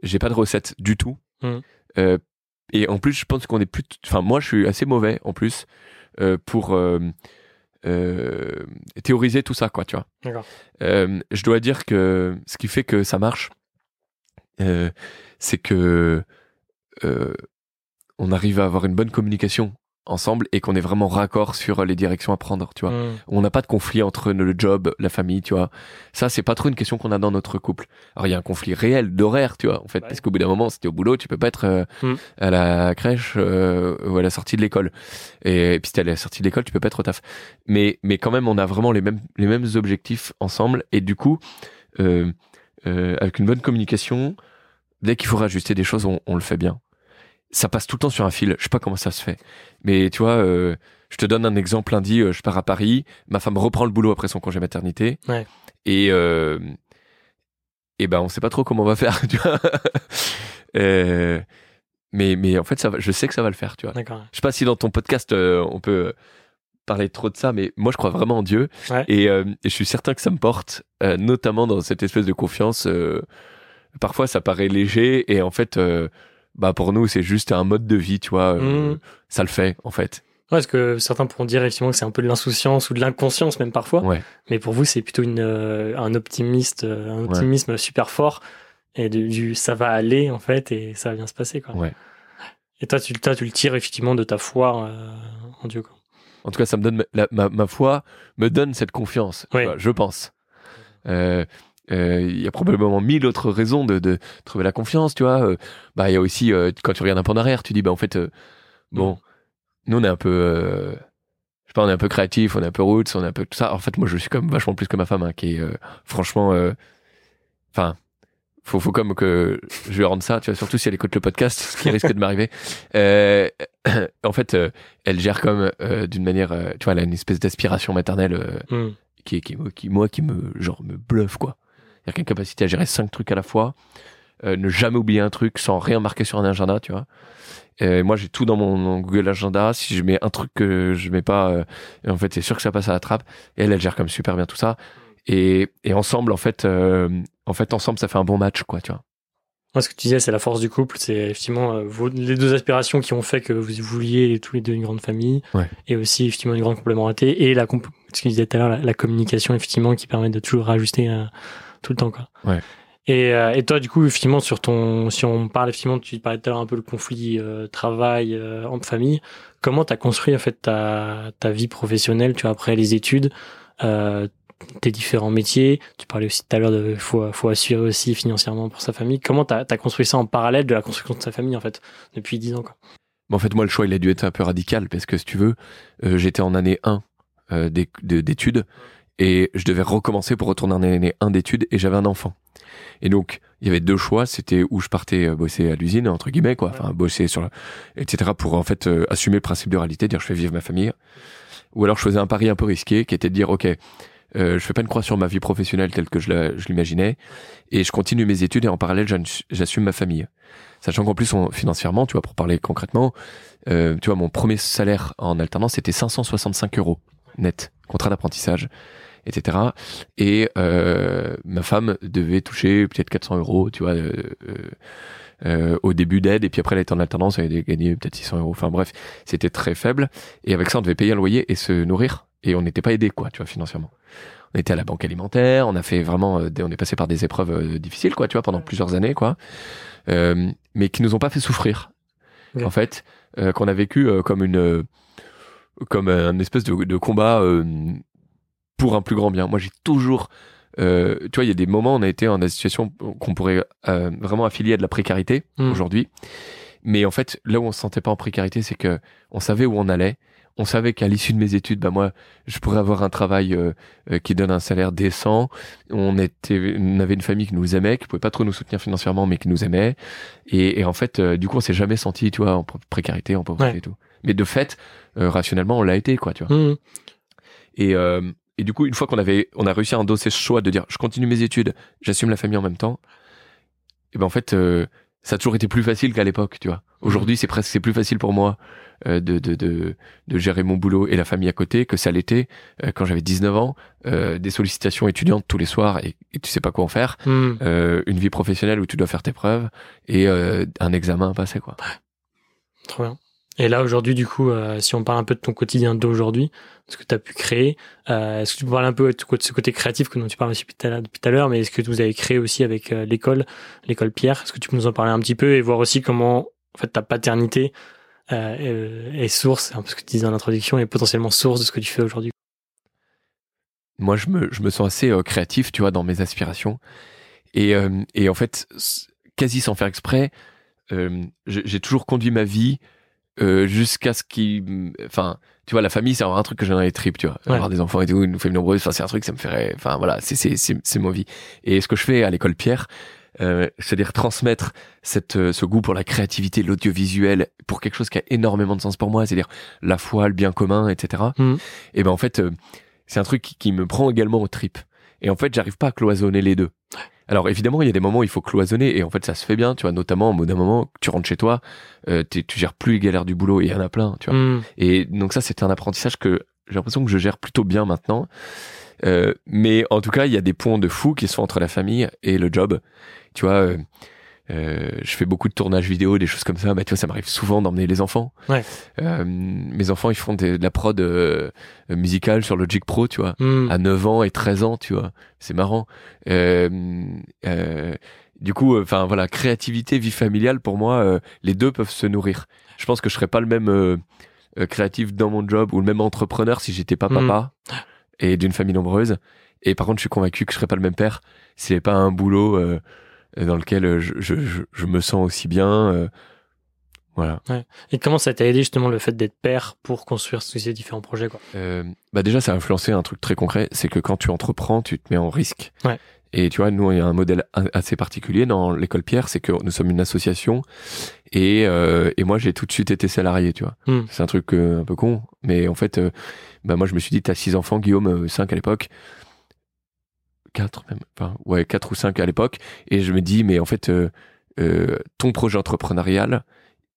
[SPEAKER 2] j'ai pas de recette du tout. Euh, et en plus, je pense qu'on est plus. Enfin, moi, je suis assez mauvais en plus euh, pour euh, euh, théoriser tout ça, quoi, tu vois.
[SPEAKER 1] D'accord.
[SPEAKER 2] Je dois dire que ce qui fait que ça marche, c'est que on arrive à avoir une bonne communication ensemble et qu'on est vraiment raccord sur les directions à prendre, tu vois.
[SPEAKER 1] Mm.
[SPEAKER 2] On n'a pas de conflit entre le job, la famille, tu vois. Ça, c'est pas trop une question qu'on a dans notre couple. Alors, il y a un conflit réel d'horaire, tu vois, en fait,
[SPEAKER 1] Ouais.
[SPEAKER 2] parce qu'au bout d'un moment, si t'es au boulot, tu peux pas être euh,
[SPEAKER 1] Mm.
[SPEAKER 2] à la crèche euh, ou à la sortie de l'école. Et, et puis, si t'es à la sortie de l'école, tu peux pas être au taf. Mais, mais quand même, on a vraiment les mêmes, les mêmes objectifs ensemble. Et du coup, euh, euh, avec une bonne communication, dès qu'il faut rajuster des choses, on, on le fait bien. Ça passe tout le temps sur un fil. Je sais pas comment ça se fait. Mais tu vois, euh, je te donne un exemple lundi, euh, je pars à Paris, ma femme reprend le boulot après son congé maternité.
[SPEAKER 1] Ouais.
[SPEAKER 2] Et, euh, et ben, on sait pas trop comment on va faire, [LAUGHS] tu vois. Euh, mais, mais en fait, ça va, je sais que ça va le faire, tu vois. Je sais pas si dans ton podcast, euh, on peut parler trop de ça, mais moi, je crois vraiment en Dieu.
[SPEAKER 1] Ouais.
[SPEAKER 2] Et, et je suis certain que ça me porte, notamment dans cette espèce de confiance. parfois, ça paraît léger, et en fait, bah, pour nous, c'est juste un mode de vie, tu vois. euh,
[SPEAKER 1] Mhm.
[SPEAKER 2] Ça le fait, en fait.
[SPEAKER 1] Ouais, parce que certains pourront dire effectivement que c'est un peu de l'insouciance ou de l'inconscience même parfois,
[SPEAKER 2] Ouais.
[SPEAKER 1] mais pour vous c'est plutôt une, euh, un optimiste, euh, un optimisme super fort et du, du ça va aller en fait et ça va bien se passer quoi.
[SPEAKER 2] Ouais.
[SPEAKER 1] Et toi tu, toi, tu le tires effectivement de ta foi euh, en Dieu quoi.
[SPEAKER 2] En tout cas, ça me donne ma, la- ma, ma foi me donne cette confiance.
[SPEAKER 1] Oui.
[SPEAKER 2] vois, je pense. Euh, euh, Il y a probablement mille autres raisons de, de trouver la confiance, tu vois. Euh, bah, il y a aussi euh, quand tu regardes un peu en arrière, tu dis bah en fait, bon, nous on est un peu, je sais pas, on est un peu créatif, on est un peu roots, on est un peu tout ça. En fait, moi, je suis même vachement plus que ma femme, hein, qui est franchement, enfin. faut, faut comme que je lui rende ça, tu vois, surtout si elle écoute le podcast, ce qui risque de m'arriver. [COUGHS] En fait, elle gère comme d'une manière, tu vois, elle a une espèce d'aspiration maternelle euh,
[SPEAKER 1] Mm.
[SPEAKER 2] qui, qui, qui, moi, qui me, genre, me bluffe, quoi. C'est-à-dire une capacité à gérer cinq trucs à la fois. euh, ne jamais oublier un truc sans rien marquer sur un agenda, tu vois. Et moi, j'ai tout dans mon, Google Agenda. Si je mets un truc que je mets pas, euh, en fait, c'est sûr que ça passe à la trappe. Et elle, elle gère comme super bien tout ça. Et, et ensemble, en fait, euh, en fait, ensemble, ça fait un bon match, quoi, tu vois.
[SPEAKER 1] Moi, ce que tu disais, c'est la force du couple. C'est effectivement les deux aspirations qui ont fait que vous vouliez tous les deux une grande famille. Et aussi, effectivement, une grande complémentarité. Et la, ce que je disais tout à l'heure, la, communication, effectivement, qui permet de toujours rajuster tout le temps, quoi.
[SPEAKER 2] Ouais.
[SPEAKER 1] Et, euh, et, toi, du coup, effectivement, sur ton, si on parle effectivement, tu parlais tout à l'heure un peu le conflit euh, travail euh, en famille. Comment t'as construit en fait ta, ta vie professionnelle, tu vois, après les études, euh, tes différents métiers. Tu parlais aussi tout à l'heure de faut, faut assurer aussi financièrement pour sa famille. Comment t'as as construit ça en parallèle de la construction de sa famille en fait depuis dix ans quoi?
[SPEAKER 2] En fait, moi, le choix il a dû être un peu radical parce que si tu veux, j'étais en année 1 d'études et je devais recommencer pour retourner en année 1 d'études et j'avais un enfant. Et donc, il y avait deux choix. C'était où je partais euh, bosser à l'usine, entre guillemets, quoi. Enfin, bosser sur, etc. pour, en fait, euh, assumer le principe de réalité, dire je fais vivre ma famille. Ou alors je faisais un pari un peu risqué, qui était de dire, OK, euh, je fais pas une croix sur ma vie professionnelle telle que je l'imaginais, et je continue mes études et en parallèle, j'assume ma famille. Sachant qu'en plus, financièrement, tu vois, pour parler concrètement, euh, tu vois, mon premier salaire en alternance, c'était 565 euros net, contrat d'apprentissage etc. Et euh, ma femme devait toucher peut-être 400 euros, tu vois, euh, euh, au début d'aide, et puis après elle était en alternance, elle avait gagné peut-être 600 euros. Enfin bref, c'était très faible. Et avec ça, on devait payer un loyer et se nourrir, et on n'était pas aidé, quoi, tu vois, financièrement. On était à la banque alimentaire, on a fait vraiment, on est passé par des épreuves difficiles, quoi, tu vois, pendant plusieurs années, quoi, mais qui nous ont pas fait souffrir. En fait, qu'on a vécu comme une comme un espèce de, de combat pour un plus grand bien. Moi, j'ai toujours, euh, tu vois, il y a des moments, on a été dans des situations qu'on pourrait euh, vraiment affilier à de la précarité hmm. aujourd'hui. Mais en fait, là où on se sentait pas en précarité, c'est que on savait où on allait. On savait qu'à l'issue de mes études, bah moi, je pourrais avoir un travail euh, euh qui donne un salaire décent. On était, on avait une famille qui nous aimait, qui pouvait pas trop nous soutenir financièrement, mais qui nous aimait. Et, et en fait, euh, du coup, on s'est jamais senti, tu vois, en précarité, en pauvreté et tout. Mais de fait, euh, rationnellement, on l'a été, quoi, tu vois. Hmm. Et, et du coup, une fois qu'on avait, on a réussi à endosser ce choix de dire, je continue mes études, j'assume la famille en même temps. Et ben en fait, euh, ça a toujours été plus facile qu'à l'époque, tu vois. Aujourd'hui, c'est presque c'est plus facile pour moi euh, de, de, de, de, gérer mon boulot et la famille à côté que ça l'était euh, quand j'avais 19 ans. des sollicitations étudiantes tous les soirs et, tu sais pas quoi en faire. Hmm. une vie professionnelle où tu dois faire tes preuves et un examen à passer, quoi.
[SPEAKER 1] Trop bien. Et là, aujourd'hui, du coup, euh, si on parle un peu de ton quotidien d'aujourd'hui, ce que tu as pu créer, euh, est-ce que tu peux parler un peu de ce côté créatif que dont tu parles aussi depuis tout à l'heure, mais est-ce que vous avez créé aussi avec euh, l'école, l'école Pierre? Est-ce que tu peux nous en parler un petit peu et voir aussi comment, en fait, ta paternité est source, un peu ce que tu disais en introduction, est potentiellement source de ce que tu fais aujourd'hui?
[SPEAKER 2] Moi, je me, je me sens assez créatif, tu vois, dans mes aspirations. Et, et en fait, quasi sans faire exprès, j'ai toujours conduit ma vie euh, jusqu'à ce qui enfin tu vois la famille c'est un truc que j'ai dans les tripes tu vois. Avoir des enfants et tout une famille nombreuse enfin c'est un truc ça me ferait enfin voilà c'est c'est c'est c'est ma vie. Et ce que je fais à l'école Pierre euh, c'est-à-dire transmettre cette euh, ce goût pour la créativité l'audiovisuel pour quelque chose qui a énormément de sens pour moi c'est-à-dire la foi le bien commun etc mmh. et ben en fait euh, c'est un truc qui, qui, me prend également aux tripes. Et en fait j'arrive pas à cloisonner les deux alors évidemment, il y a des moments où il faut cloisonner et en fait ça se fait bien, tu vois, notamment au bout d'un moment, tu rentres chez toi, euh, tu gères plus les galères du boulot et il y en a plein, tu vois. Mm. Et donc ça, c'est un apprentissage que j'ai l'impression que je gère plutôt bien maintenant. Euh, mais en tout cas, il y a des ponts de fou qui sont entre la famille et le job. Tu vois, euh, euh, je fais beaucoup de tournages vidéo, des choses comme ça. Bah, tu vois, ça m'arrive souvent d'emmener les enfants.
[SPEAKER 1] Ouais.
[SPEAKER 2] Euh, mes enfants, ils font de la prod euh, musicale sur Logic Pro, tu vois, hmm. à 9 ans et 13 ans, tu vois. C'est marrant. Euh, euh, du coup, enfin voilà, créativité, vie familiale, pour moi, les deux peuvent se nourrir. Je pense que je serais pas le même créatif dans mon job ou le même entrepreneur si j'étais pas hmm. papa et d'une famille nombreuse. Et par contre, je suis convaincu que je serais pas le même père s'il n'y avait pas un boulot dans lequel euh, je, je, je, me sens aussi bien. Euh, voilà.
[SPEAKER 1] Ouais. Et comment ça t'a aidé justement le fait d'être père pour construire ces différents projets quoi?
[SPEAKER 2] Euh, Bah déjà, ça a influencé un truc très concret, c'est que quand tu entreprends, tu te mets en risque.
[SPEAKER 1] Ouais.
[SPEAKER 2] Et tu vois, nous, il y a un modèle assez particulier dans l'école Pierre, c'est que nous sommes une association et, euh, et moi, j'ai tout de suite été salarié, tu vois. Hmm. C'est un truc un peu con, mais en fait, bah moi, je me suis dit, t'as six enfants, Guillaume, cinq à l'époque 4 même, enfin ouais 4 ou 5 à l'époque, et je me dis mais en fait euh, euh, ton projet entrepreneurial,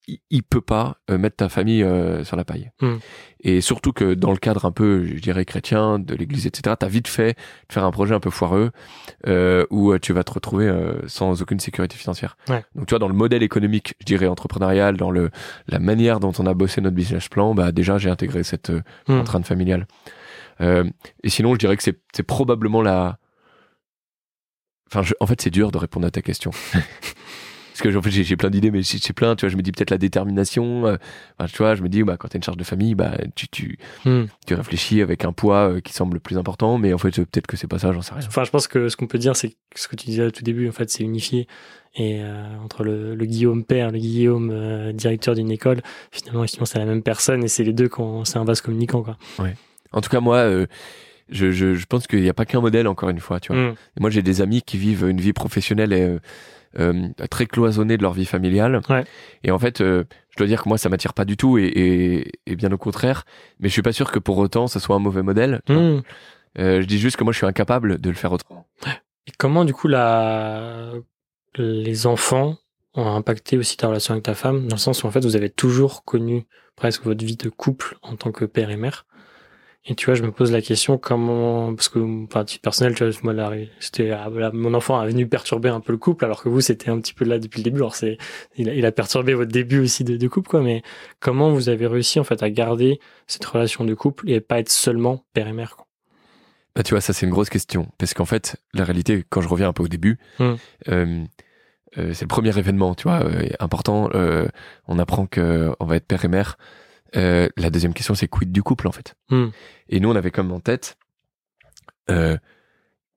[SPEAKER 2] il, il peut pas euh, mettre ta famille sur la paille.
[SPEAKER 1] Hmm.
[SPEAKER 2] Et surtout que dans le cadre un peu, je dirais chrétien de l'Église, etc. T'as vite fait de faire un projet un peu foireux où tu vas te retrouver sans aucune sécurité financière.
[SPEAKER 1] Ouais.
[SPEAKER 2] Donc tu vois dans le modèle économique, je dirais entrepreneurial, dans le la manière dont on a bossé notre business plan, bah déjà j'ai intégré cette euh,
[SPEAKER 1] Hmm.
[SPEAKER 2] contrainte familiale. Euh, et sinon, je dirais que c'est probablement la. Enfin, je- en fait, c'est dur de répondre à ta question. [LAUGHS] Parce que en fait, j'ai plein d'idées, mais j'ai plein. Tu vois, je me dis peut-être la détermination. euh, enfin, tu vois, je me dis, bah, quand t'as une charge de famille, bah, tu tu
[SPEAKER 1] Hmm.
[SPEAKER 2] tu réfléchis avec un poids euh, qui semble le plus important, mais en fait, euh, peut-être que c'est pas ça, j'en sais rien.
[SPEAKER 1] Enfin, je pense que ce qu'on peut dire, c'est que ce que tu disais au tout début, en fait, c'est unifié. Et entre le, le Guillaume père, le Guillaume directeur d'une école, finalement, c'est la même personne et c'est les deux c'est un vase communicant, quoi.
[SPEAKER 2] En tout cas, moi, je, je, je pense qu'il n'y a pas qu'un modèle, encore une fois, tu vois. Et moi, j'ai des amis qui vivent une vie professionnelle et, euh, très cloisonnée de leur vie familiale.
[SPEAKER 1] Ouais.
[SPEAKER 2] Et en fait, euh, je dois dire que moi, ça m'attire pas du tout et, et, et bien au contraire. Mais je suis pas sûr que pour autant, ça soit un mauvais modèle.
[SPEAKER 1] Hmm.
[SPEAKER 2] Euh, je dis juste que moi, je suis incapable de le faire autrement.
[SPEAKER 1] Et comment, du coup, la... les enfants ont impacté aussi ta relation avec ta femme, dans le sens où, en fait, vous avez toujours connu presque votre vie de couple en tant que père et mère. Et tu vois, je me pose la question comment, parce que, enfin, titre personnel, tu vois, moi, là, c'était, ah, mon enfant est venu perturber un peu le couple, alors que vous, c'était un petit peu là depuis le début. Alors, c'est, il a, il a perturbé votre début aussi de, de couple, quoi. Mais comment vous avez réussi, en fait, à garder cette relation de couple et pas être seulement père et mère, quoi?
[SPEAKER 2] Bah, tu vois, ça, c'est une grosse question. Parce qu'en fait, la réalité, quand je reviens un peu au début,
[SPEAKER 1] Hmm.
[SPEAKER 2] euh, euh, c'est le premier événement, tu vois, euh, important. euh, on apprend que on va être père et mère. Euh, la deuxième question, c'est quid du couple, en fait?
[SPEAKER 1] Hmm.
[SPEAKER 2] Et nous, on avait comme en tête euh,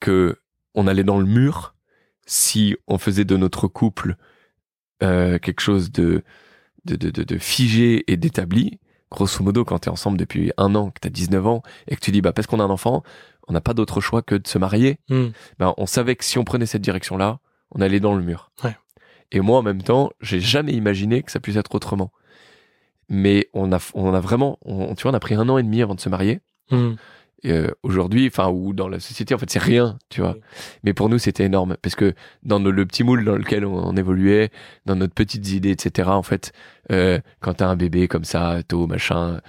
[SPEAKER 2] que on allait dans le mur si on faisait de notre couple euh, quelque chose de, de, de, de, figé et d'établi. Grosso modo, quand tu es ensemble depuis un an, que tu as 19 ans, et que tu dis, bah, parce qu'on a un enfant, on n'a pas d'autre choix que de se marier, ben, on savait que si on prenait cette direction-là, on allait dans le mur.
[SPEAKER 1] Ouais.
[SPEAKER 2] Et moi, en même temps, j'ai jamais imaginé que ça puisse être autrement. Mais on a, on a vraiment, tu vois, on a pris un an et demi avant de se marier.
[SPEAKER 1] Hmm.
[SPEAKER 2] Euh, aujourd'hui, enfin, ou dans la société, en fait, c'est rien, tu vois. Mais pour nous, c'était énorme parce que dans le petit moule dans lequel on, on évoluait, dans notre petites idées, etc. En fait, euh, quand t'as un bébé comme ça, tôt, machin,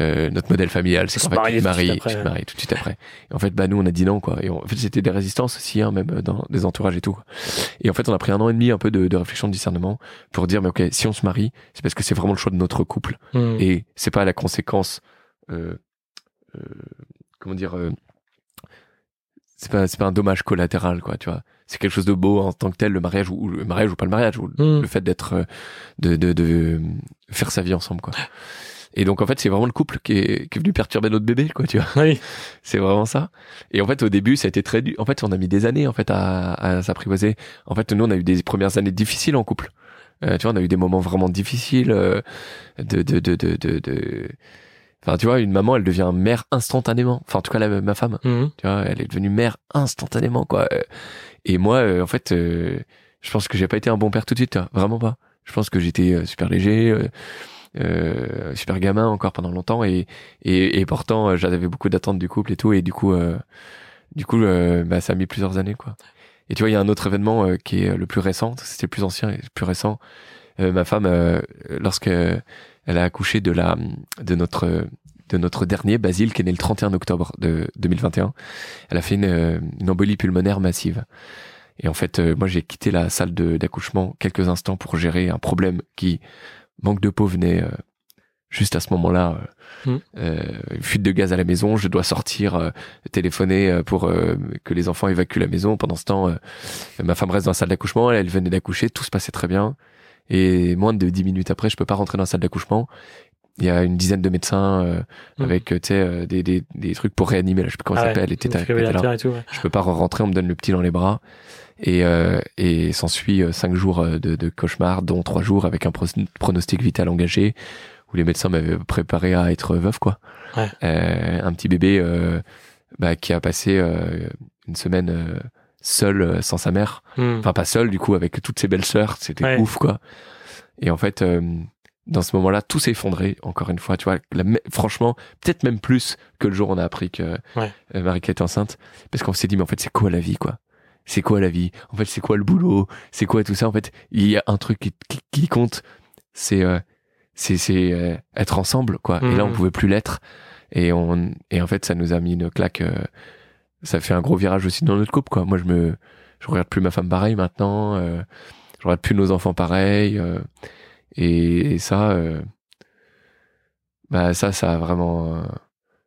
[SPEAKER 2] euh, notre modèle familial, c'est qu'en fait, tu te maries, tu te maries tout de suite après. Et en fait, bah nous, on a dit non, quoi. Et on- en fait, c'était des résistances aussi, hein, même dans les entourages et tout. Et en fait, on a pris un an et demi un peu de, de réflexion, de discernement, pour dire, mais ok, si on se marie, c'est parce que c'est vraiment le choix de notre couple
[SPEAKER 1] Hmm.
[SPEAKER 2] et c'est pas la conséquence euh, euh, comment dire euh, c'est pas c'est pas un dommage collatéral quoi tu vois. C'est quelque chose de beau en tant que tel le mariage ou, ou le mariage ou pas le mariage ou
[SPEAKER 1] Hmm.
[SPEAKER 2] le fait d'être euh, de, de de faire sa vie ensemble quoi. Et donc en fait c'est vraiment le couple qui est, qui est venu perturber notre bébé quoi tu vois.
[SPEAKER 1] Oui. [LAUGHS]
[SPEAKER 2] c'est vraiment ça. Et en fait au début ça a été très dur. En fait on a mis des années en fait à, à s'apprivoiser. En fait nous on a eu des premières années difficiles en couple. Euh, tu vois on a eu des moments vraiment difficiles euh, de de de de de, de- enfin tu vois une maman elle devient mère instantanément. Enfin en tout cas la, ma femme.
[SPEAKER 1] Hmm.
[SPEAKER 2] tu vois elle est devenue mère instantanément quoi. Euh, et moi euh, en fait euh, je pense que j'ai pas été un bon père tout de suite tu vois, vraiment pas. Je pense que j'étais super léger euh, super gamin encore pendant longtemps et et, et pourtant j'avais beaucoup d'attentes du couple et tout. Et du coup euh, du coup bah, ça a mis plusieurs années quoi. Et tu vois il y a un autre événement qui est le plus récent. C'était le plus ancien et le plus récent. Euh, ma femme euh, lorsque elle a accouché de la de notre de notre dernier Basile qui est né le 31 octobre de 2021 elle a fait une, une embolie pulmonaire massive. Et en fait euh, moi j'ai quitté la salle d'accouchement quelques instants pour gérer un problème qui manque de peau venait euh, juste à ce moment-là euh,
[SPEAKER 1] Mm.
[SPEAKER 2] euh, une fuite de gaz à la maison. Je dois sortir euh, téléphoner pour que les enfants évacuent la maison. Pendant ce temps ma femme reste dans la salle d'accouchement. Elle, elle venait d'accoucher. Tout se passait très bien et moins de dix minutes après je peux pas rentrer dans la salle d'accouchement il y a une dizaine de médecins euh,
[SPEAKER 1] Mm.
[SPEAKER 2] avec euh, tu sais euh, des, des, des trucs pour réanimer là je sais plus comment ça
[SPEAKER 1] Ah ouais,
[SPEAKER 2] s'appelle et là
[SPEAKER 1] défibrillateur et tout, ouais.
[SPEAKER 2] je peux pas rentrer on me donne le petit dans les bras et euh, et s'ensuit euh, cinq jours de, de cauchemar dont trois jours avec un pronostic vital engagé où les médecins m'avaient préparé à être veuf quoi
[SPEAKER 1] Ouais.
[SPEAKER 2] Euh, un petit bébé euh, bah, qui a passé euh, une semaine euh, seul euh, sans sa mère
[SPEAKER 1] Hmm.
[SPEAKER 2] enfin pas seul du coup avec toutes ses belles sœurs c'était
[SPEAKER 1] Ouais.
[SPEAKER 2] ouf quoi et en fait euh, dans ce moment-là, tout s'est effondré, encore une fois, tu vois. La, franchement, peut-être même plus que le jour où on a appris que
[SPEAKER 1] Ouais.
[SPEAKER 2] euh, Marika était enceinte. Parce qu'on s'est dit, mais en fait, c'est quoi la vie, quoi? C'est quoi la vie? En fait, c'est quoi le boulot? C'est quoi tout ça? En fait, il y a un truc qui, qui, qui compte, c'est euh, c'est c'est euh, être ensemble, quoi. Et là, on
[SPEAKER 1] Mhm.
[SPEAKER 2] pouvait plus l'être. Et, on, et en fait, ça nous a mis une claque. Ça fait un gros virage aussi dans notre couple, quoi. Moi, je me je regarde plus ma femme pareil maintenant. euh, je regarde plus nos enfants pareil. euh, et, et ça, euh, bah ça, ça a vraiment, euh,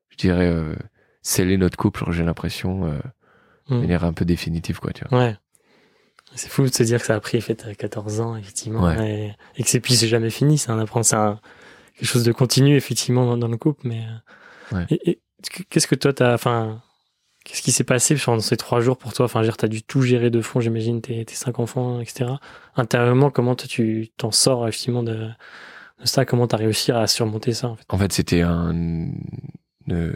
[SPEAKER 2] je dirais, scellé notre couple. J'ai l'impression de
[SPEAKER 1] Mm.
[SPEAKER 2] manière un peu définitive, quoi. Tu vois.
[SPEAKER 1] Ouais. C'est fou de se dire que ça a pris, fait, à 14 ans, effectivement.
[SPEAKER 2] Ouais.
[SPEAKER 1] Et, et que c'est puis c'est jamais fini. C'est un c'est quelque chose de continu, effectivement, dans, dans le couple. Mais,
[SPEAKER 2] Ouais.
[SPEAKER 1] et, et qu'est-ce que toi, t'as, enfin, qu'est-ce qui s'est passé pendant ces trois jours pour toi? Enfin, dire, t'as dû tout gérer de fond, j'imagine, tes, tes cinq enfants, etc. Intérieurement, comment tu t'en sors, effectivement, de, de ça? Comment t'as réussi à surmonter ça, en fait?
[SPEAKER 2] En fait, c'était un, euh,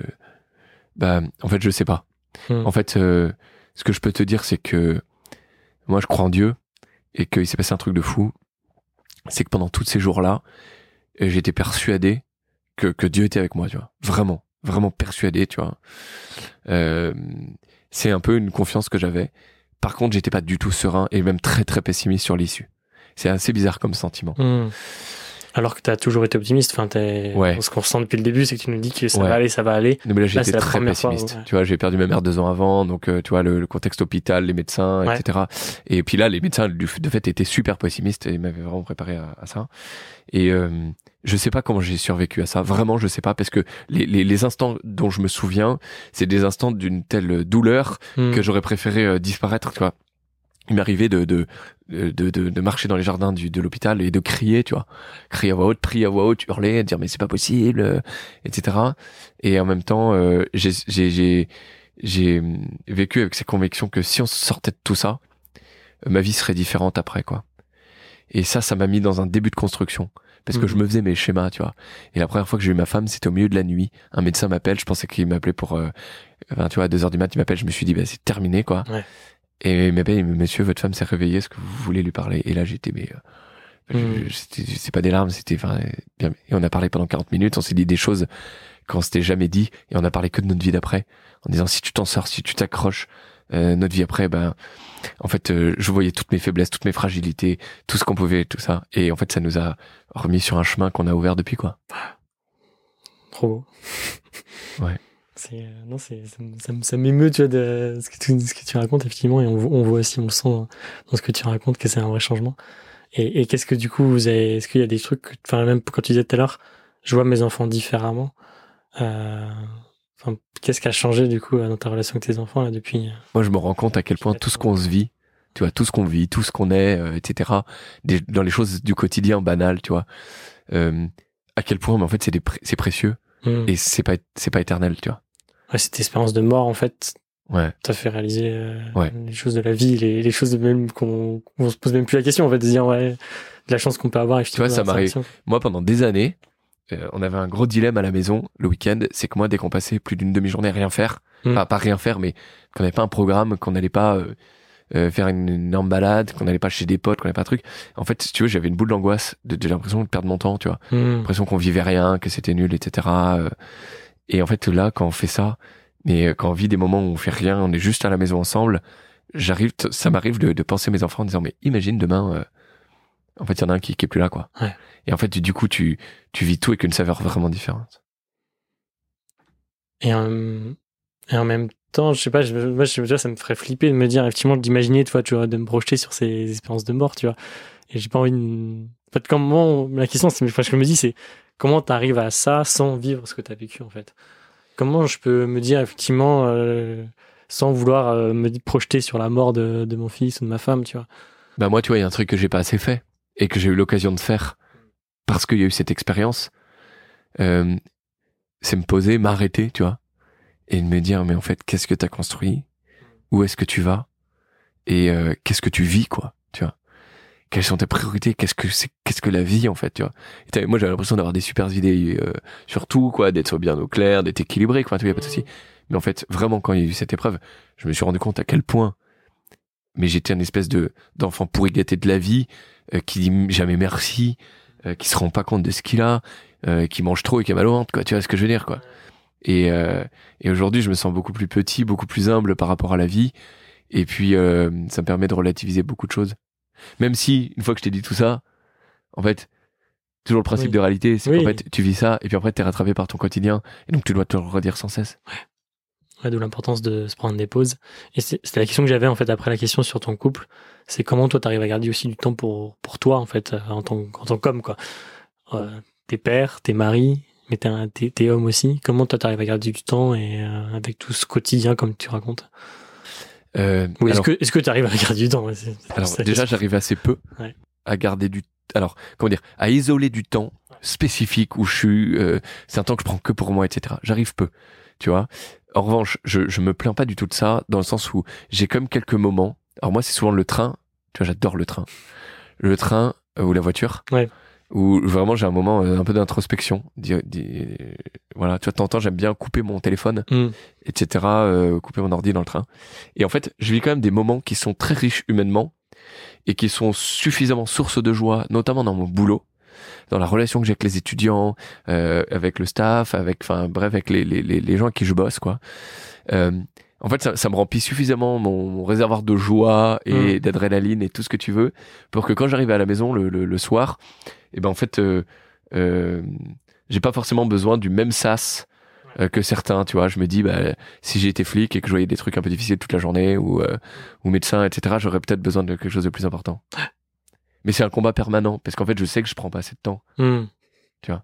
[SPEAKER 2] bah, en fait, je sais pas.
[SPEAKER 1] Mm.
[SPEAKER 2] En fait, euh, ce que je peux te dire, c'est que moi, je crois en Dieu et qu'il s'est passé un truc de fou. C'est que pendant tous ces jours-là, j'étais persuadé que, que Dieu était avec moi, tu vois. Vraiment, vraiment persuadé, tu vois. Euh, c'est un peu une confiance que j'avais. Par contre, j'étais pas du tout serein et même très très pessimiste sur l'issue. C'est assez bizarre comme sentiment.
[SPEAKER 1] Hmm. Alors que tu as toujours été optimiste. Enfin, t'es-
[SPEAKER 2] Ouais.
[SPEAKER 1] Ce qu'on ressent depuis le début, c'est que tu nous dis que ça
[SPEAKER 2] Ouais.
[SPEAKER 1] va aller, ça va aller.
[SPEAKER 2] Non, mais là, j'étais très
[SPEAKER 1] fois,
[SPEAKER 2] pessimiste.
[SPEAKER 1] ouais.
[SPEAKER 2] Tu vois, j'ai perdu ma mère deux ans avant, donc euh, tu vois le, le contexte hôpital, les médecins, etc. Et puis là, les médecins du, de fait étaient super pessimistes et m'avaient vraiment préparé à, à ça. Et euh, je sais pas comment j'ai survécu à ça. Vraiment, je sais pas parce que les, les, les instants dont je me souviens, c'est des instants d'une telle douleur
[SPEAKER 1] Hmm.
[SPEAKER 2] que j'aurais préféré euh, disparaître. Tu vois, il m'arrivait de de, de de de marcher dans les jardins du, de l'hôpital et de crier, tu vois, crier à voix haute, prier à voix haute, hurler, dire mais c'est pas possible, euh, etc. Et en même temps, euh, j'ai j'ai j'ai j'ai hum, vécu avec ces convictions que si on sortait de tout ça, euh, ma vie serait différente après, quoi. Et ça, ça m'a mis dans un début de construction. Parce que je me faisais mes schémas, tu vois. Et la première fois que j'ai eu ma femme, c'était au milieu de la nuit. Un médecin m'appelle, je pensais qu'il m'appelait pour, euh, tu vois, à 2 heures du mat, il m'appelle, je me suis dit, bah, c'est terminé, quoi.
[SPEAKER 1] Ouais.
[SPEAKER 2] Et me dit, monsieur, votre femme s'est réveillée, est-ce que vous voulez lui parler? Et là, j'étais, mais, euh, c'était- c'est pas des larmes, c'était, enfin, et on a parlé pendant 40 minutes, on s'est dit des choses qu'on s'était jamais dit, et on a parlé que de notre vie d'après, en disant, si tu t'en sors, si tu t'accroches, euh, notre vie après, ben, en fait, euh, je voyais toutes mes faiblesses, toutes mes fragilités, tout ce qu'on pouvait, tout ça. Et en fait, ça nous a remis sur un chemin qu'on a ouvert depuis, quoi.
[SPEAKER 1] Trop beau.
[SPEAKER 2] Ouais.
[SPEAKER 1] C'est, euh, non, c'est, ça, me- ça, me- ça m'émeut, tu vois, de ce que tu, ce que tu racontes, effectivement, et on, vo- on voit aussi, on le sent dans, ce que tu racontes, que c'est un vrai changement. Et, et qu'est-ce que, du coup, vous avez, est-ce qu'il y a des trucs, que- enfin, même quand tu disais tout à l'heure, je vois mes enfants différemment, euh, enfin, qu'est-ce qui a changé, du coup, dans ta relation avec tes enfants, là, depuis, euh,
[SPEAKER 2] Moi, je me rends compte à quel point tout ce qu'on se vit, tu vois, tout ce qu'on vit, tout ce qu'on est, euh, etc., des- dans les choses du quotidien banales, tu vois, euh, à quel point, mais en fait, c'est des pré- c'est précieux
[SPEAKER 1] hmm.
[SPEAKER 2] et c'est pas, c'est pas éternel, tu vois.
[SPEAKER 1] Ouais, cette expérience de mort, en fait,
[SPEAKER 2] Ouais.
[SPEAKER 1] t'a fait réaliser euh,
[SPEAKER 2] Ouais.
[SPEAKER 1] les choses de la vie, les, les choses de même qu'on on se pose même plus la question, en fait, de dire, ouais, de la chance qu'on peut avoir, effectivement.
[SPEAKER 2] vois, ça m'arrive. Moi, pendant des années, euh, on avait un gros dilemme à la maison le week-end, c'est que moi, dès qu'on passait plus d'une demi-journée à rien faire,
[SPEAKER 1] Mm.
[SPEAKER 2] enfin pas rien faire, mais qu'on n'avait pas un programme, qu'on n'allait pas euh, faire une, énorme balade, qu'on n'allait pas chez des potes, qu'on n'avait pas un truc. En fait, si tu veux, j'avais une boule d'angoisse, de, de l'impression de perdre mon temps, tu vois,
[SPEAKER 1] Hmm.
[SPEAKER 2] l'impression qu'on vivait rien, que c'était nul, etc. Et en fait, là, quand on fait ça, mais euh, quand on vit des moments où on fait rien, on est juste à la maison ensemble, j'arrive, ça m'arrive de, de penser à mes enfants en disant, mais imagine demain, euh, en fait, il y en a un qui, qui est plus là, quoi.
[SPEAKER 1] Ouais.
[SPEAKER 2] Et en fait, du coup, tu, tu vis tout avec une saveur vraiment différente.
[SPEAKER 1] Et en, et en même temps, je sais pas, je, moi, je, ça me ferait flipper de me dire, effectivement, d'imaginer, tu vois, tu vois, de me projeter sur ces expériences de mort, tu vois. Et j'ai pas envie de. En fait, comment. La question, c'est, enfin, je me dis, c'est comment t'arrives à ça sans vivre ce que t'as vécu, en fait? Comment je peux me dire, effectivement, euh, sans vouloir euh, me projeter sur la mort de, mon fils ou de ma femme, tu vois?
[SPEAKER 2] Bah, moi, tu vois, il y a un truc que j'ai pas assez fait et que j'ai eu l'occasion de faire parce qu'il y a eu cette expérience. Euh, c'est me poser, m'arrêter, tu vois, et de me dire, mais en fait, qu'est-ce que t'as construit? Où est-ce que tu vas? Et qu'est-ce que tu vis, quoi, tu? Quelles sont tes priorités? Qu'est-ce que c'est, qu'est-ce que la vie, en fait, tu vois? Et moi, j'avais l'impression d'avoir des super idées euh, sur tout, quoi, d'être bien au clair, d'être équilibré, quoi, tu vois, y a pas de souci. Mais en fait, vraiment, quand il y a eu cette épreuve, je me suis rendu compte à quel point, mais j'étais une espèce de d'enfant pourri gâté de la vie, euh, qui dit jamais merci, euh, qui se rend pas compte de ce qu'il a, euh, qui mange trop et qui a mal au ventre, quoi. Tu vois ce que je veux dire, quoi. Et, euh, et aujourd'hui, je me sens beaucoup plus petit, beaucoup plus humble par rapport à la vie. Et puis, euh, ça me permet de relativiser beaucoup de choses. Même si, une fois que je t'ai dit tout ça, en fait, toujours le principe
[SPEAKER 1] Oui.
[SPEAKER 2] de réalité, c'est
[SPEAKER 1] Oui.
[SPEAKER 2] qu'en fait, tu vis ça, et puis après, t'es rattrapé par ton quotidien, et donc tu dois te le redire sans cesse.
[SPEAKER 1] Ouais, d'où l'importance de se prendre des pauses. Et c'était la question que j'avais en fait après la question sur ton couple. C'est comment toi t'arrives à garder aussi du temps pour, pour toi en fait, euh, en tant, en tant qu'homme quoi. Euh, t'es père, t'es mari, mais t'es, t'es, t'es homme aussi. Comment toi t'arrives à garder du temps et euh, avec tout ce quotidien comme tu racontes?
[SPEAKER 2] Euh,
[SPEAKER 1] est-ce que, est-ce que t'arrives à garder du temps
[SPEAKER 2] alors, déjà, j'arrive assez peu
[SPEAKER 1] Ouais.
[SPEAKER 2] à garder du, alors, comment dire, à isoler du temps spécifique où je suis, euh, c'est un temps que je prends que pour moi, etc. J'arrive peu, tu vois. En revanche, je, je me plains pas du tout de ça, dans le sens où j'ai même quelques moments. Alors moi, c'est souvent le train. Tu vois, j'adore le train. Le train euh, ou la voiture.
[SPEAKER 1] Ouais.
[SPEAKER 2] Où vraiment j'ai un moment euh, un peu d'introspection. Di- di- Voilà, tu vois, de temps en temps, j'aime bien couper mon téléphone,
[SPEAKER 1] Hmm.
[SPEAKER 2] etc. euh, couper mon ordi dans le train. Et en fait, je vis quand même des moments qui sont très riches humainement et qui sont suffisamment source de joie, notamment dans mon boulot, dans la relation que j'ai avec les étudiants, euh, avec le staff, avec, enfin, bref, avec les, les, les, les gens avec qui je bosse, quoi. Euh, en fait, ça, ça me remplit suffisamment mon, mon réservoir de joie et d'adrénaline et tout ce que tu veux pour que quand j'arrive à la maison le, le, le soir, et ben en fait, euh, euh, j'ai pas forcément besoin du même sas euh, que certains, tu vois. Je me dis, bah, si été flic et que je voyais des trucs un peu difficiles toute la journée ou, euh, ou médecin, etc., j'aurais peut-être besoin de quelque chose de plus important. Mais c'est un combat permanent parce qu'en fait, je sais que je prends pas assez de temps.
[SPEAKER 1] Hmm.
[SPEAKER 2] Tu vois.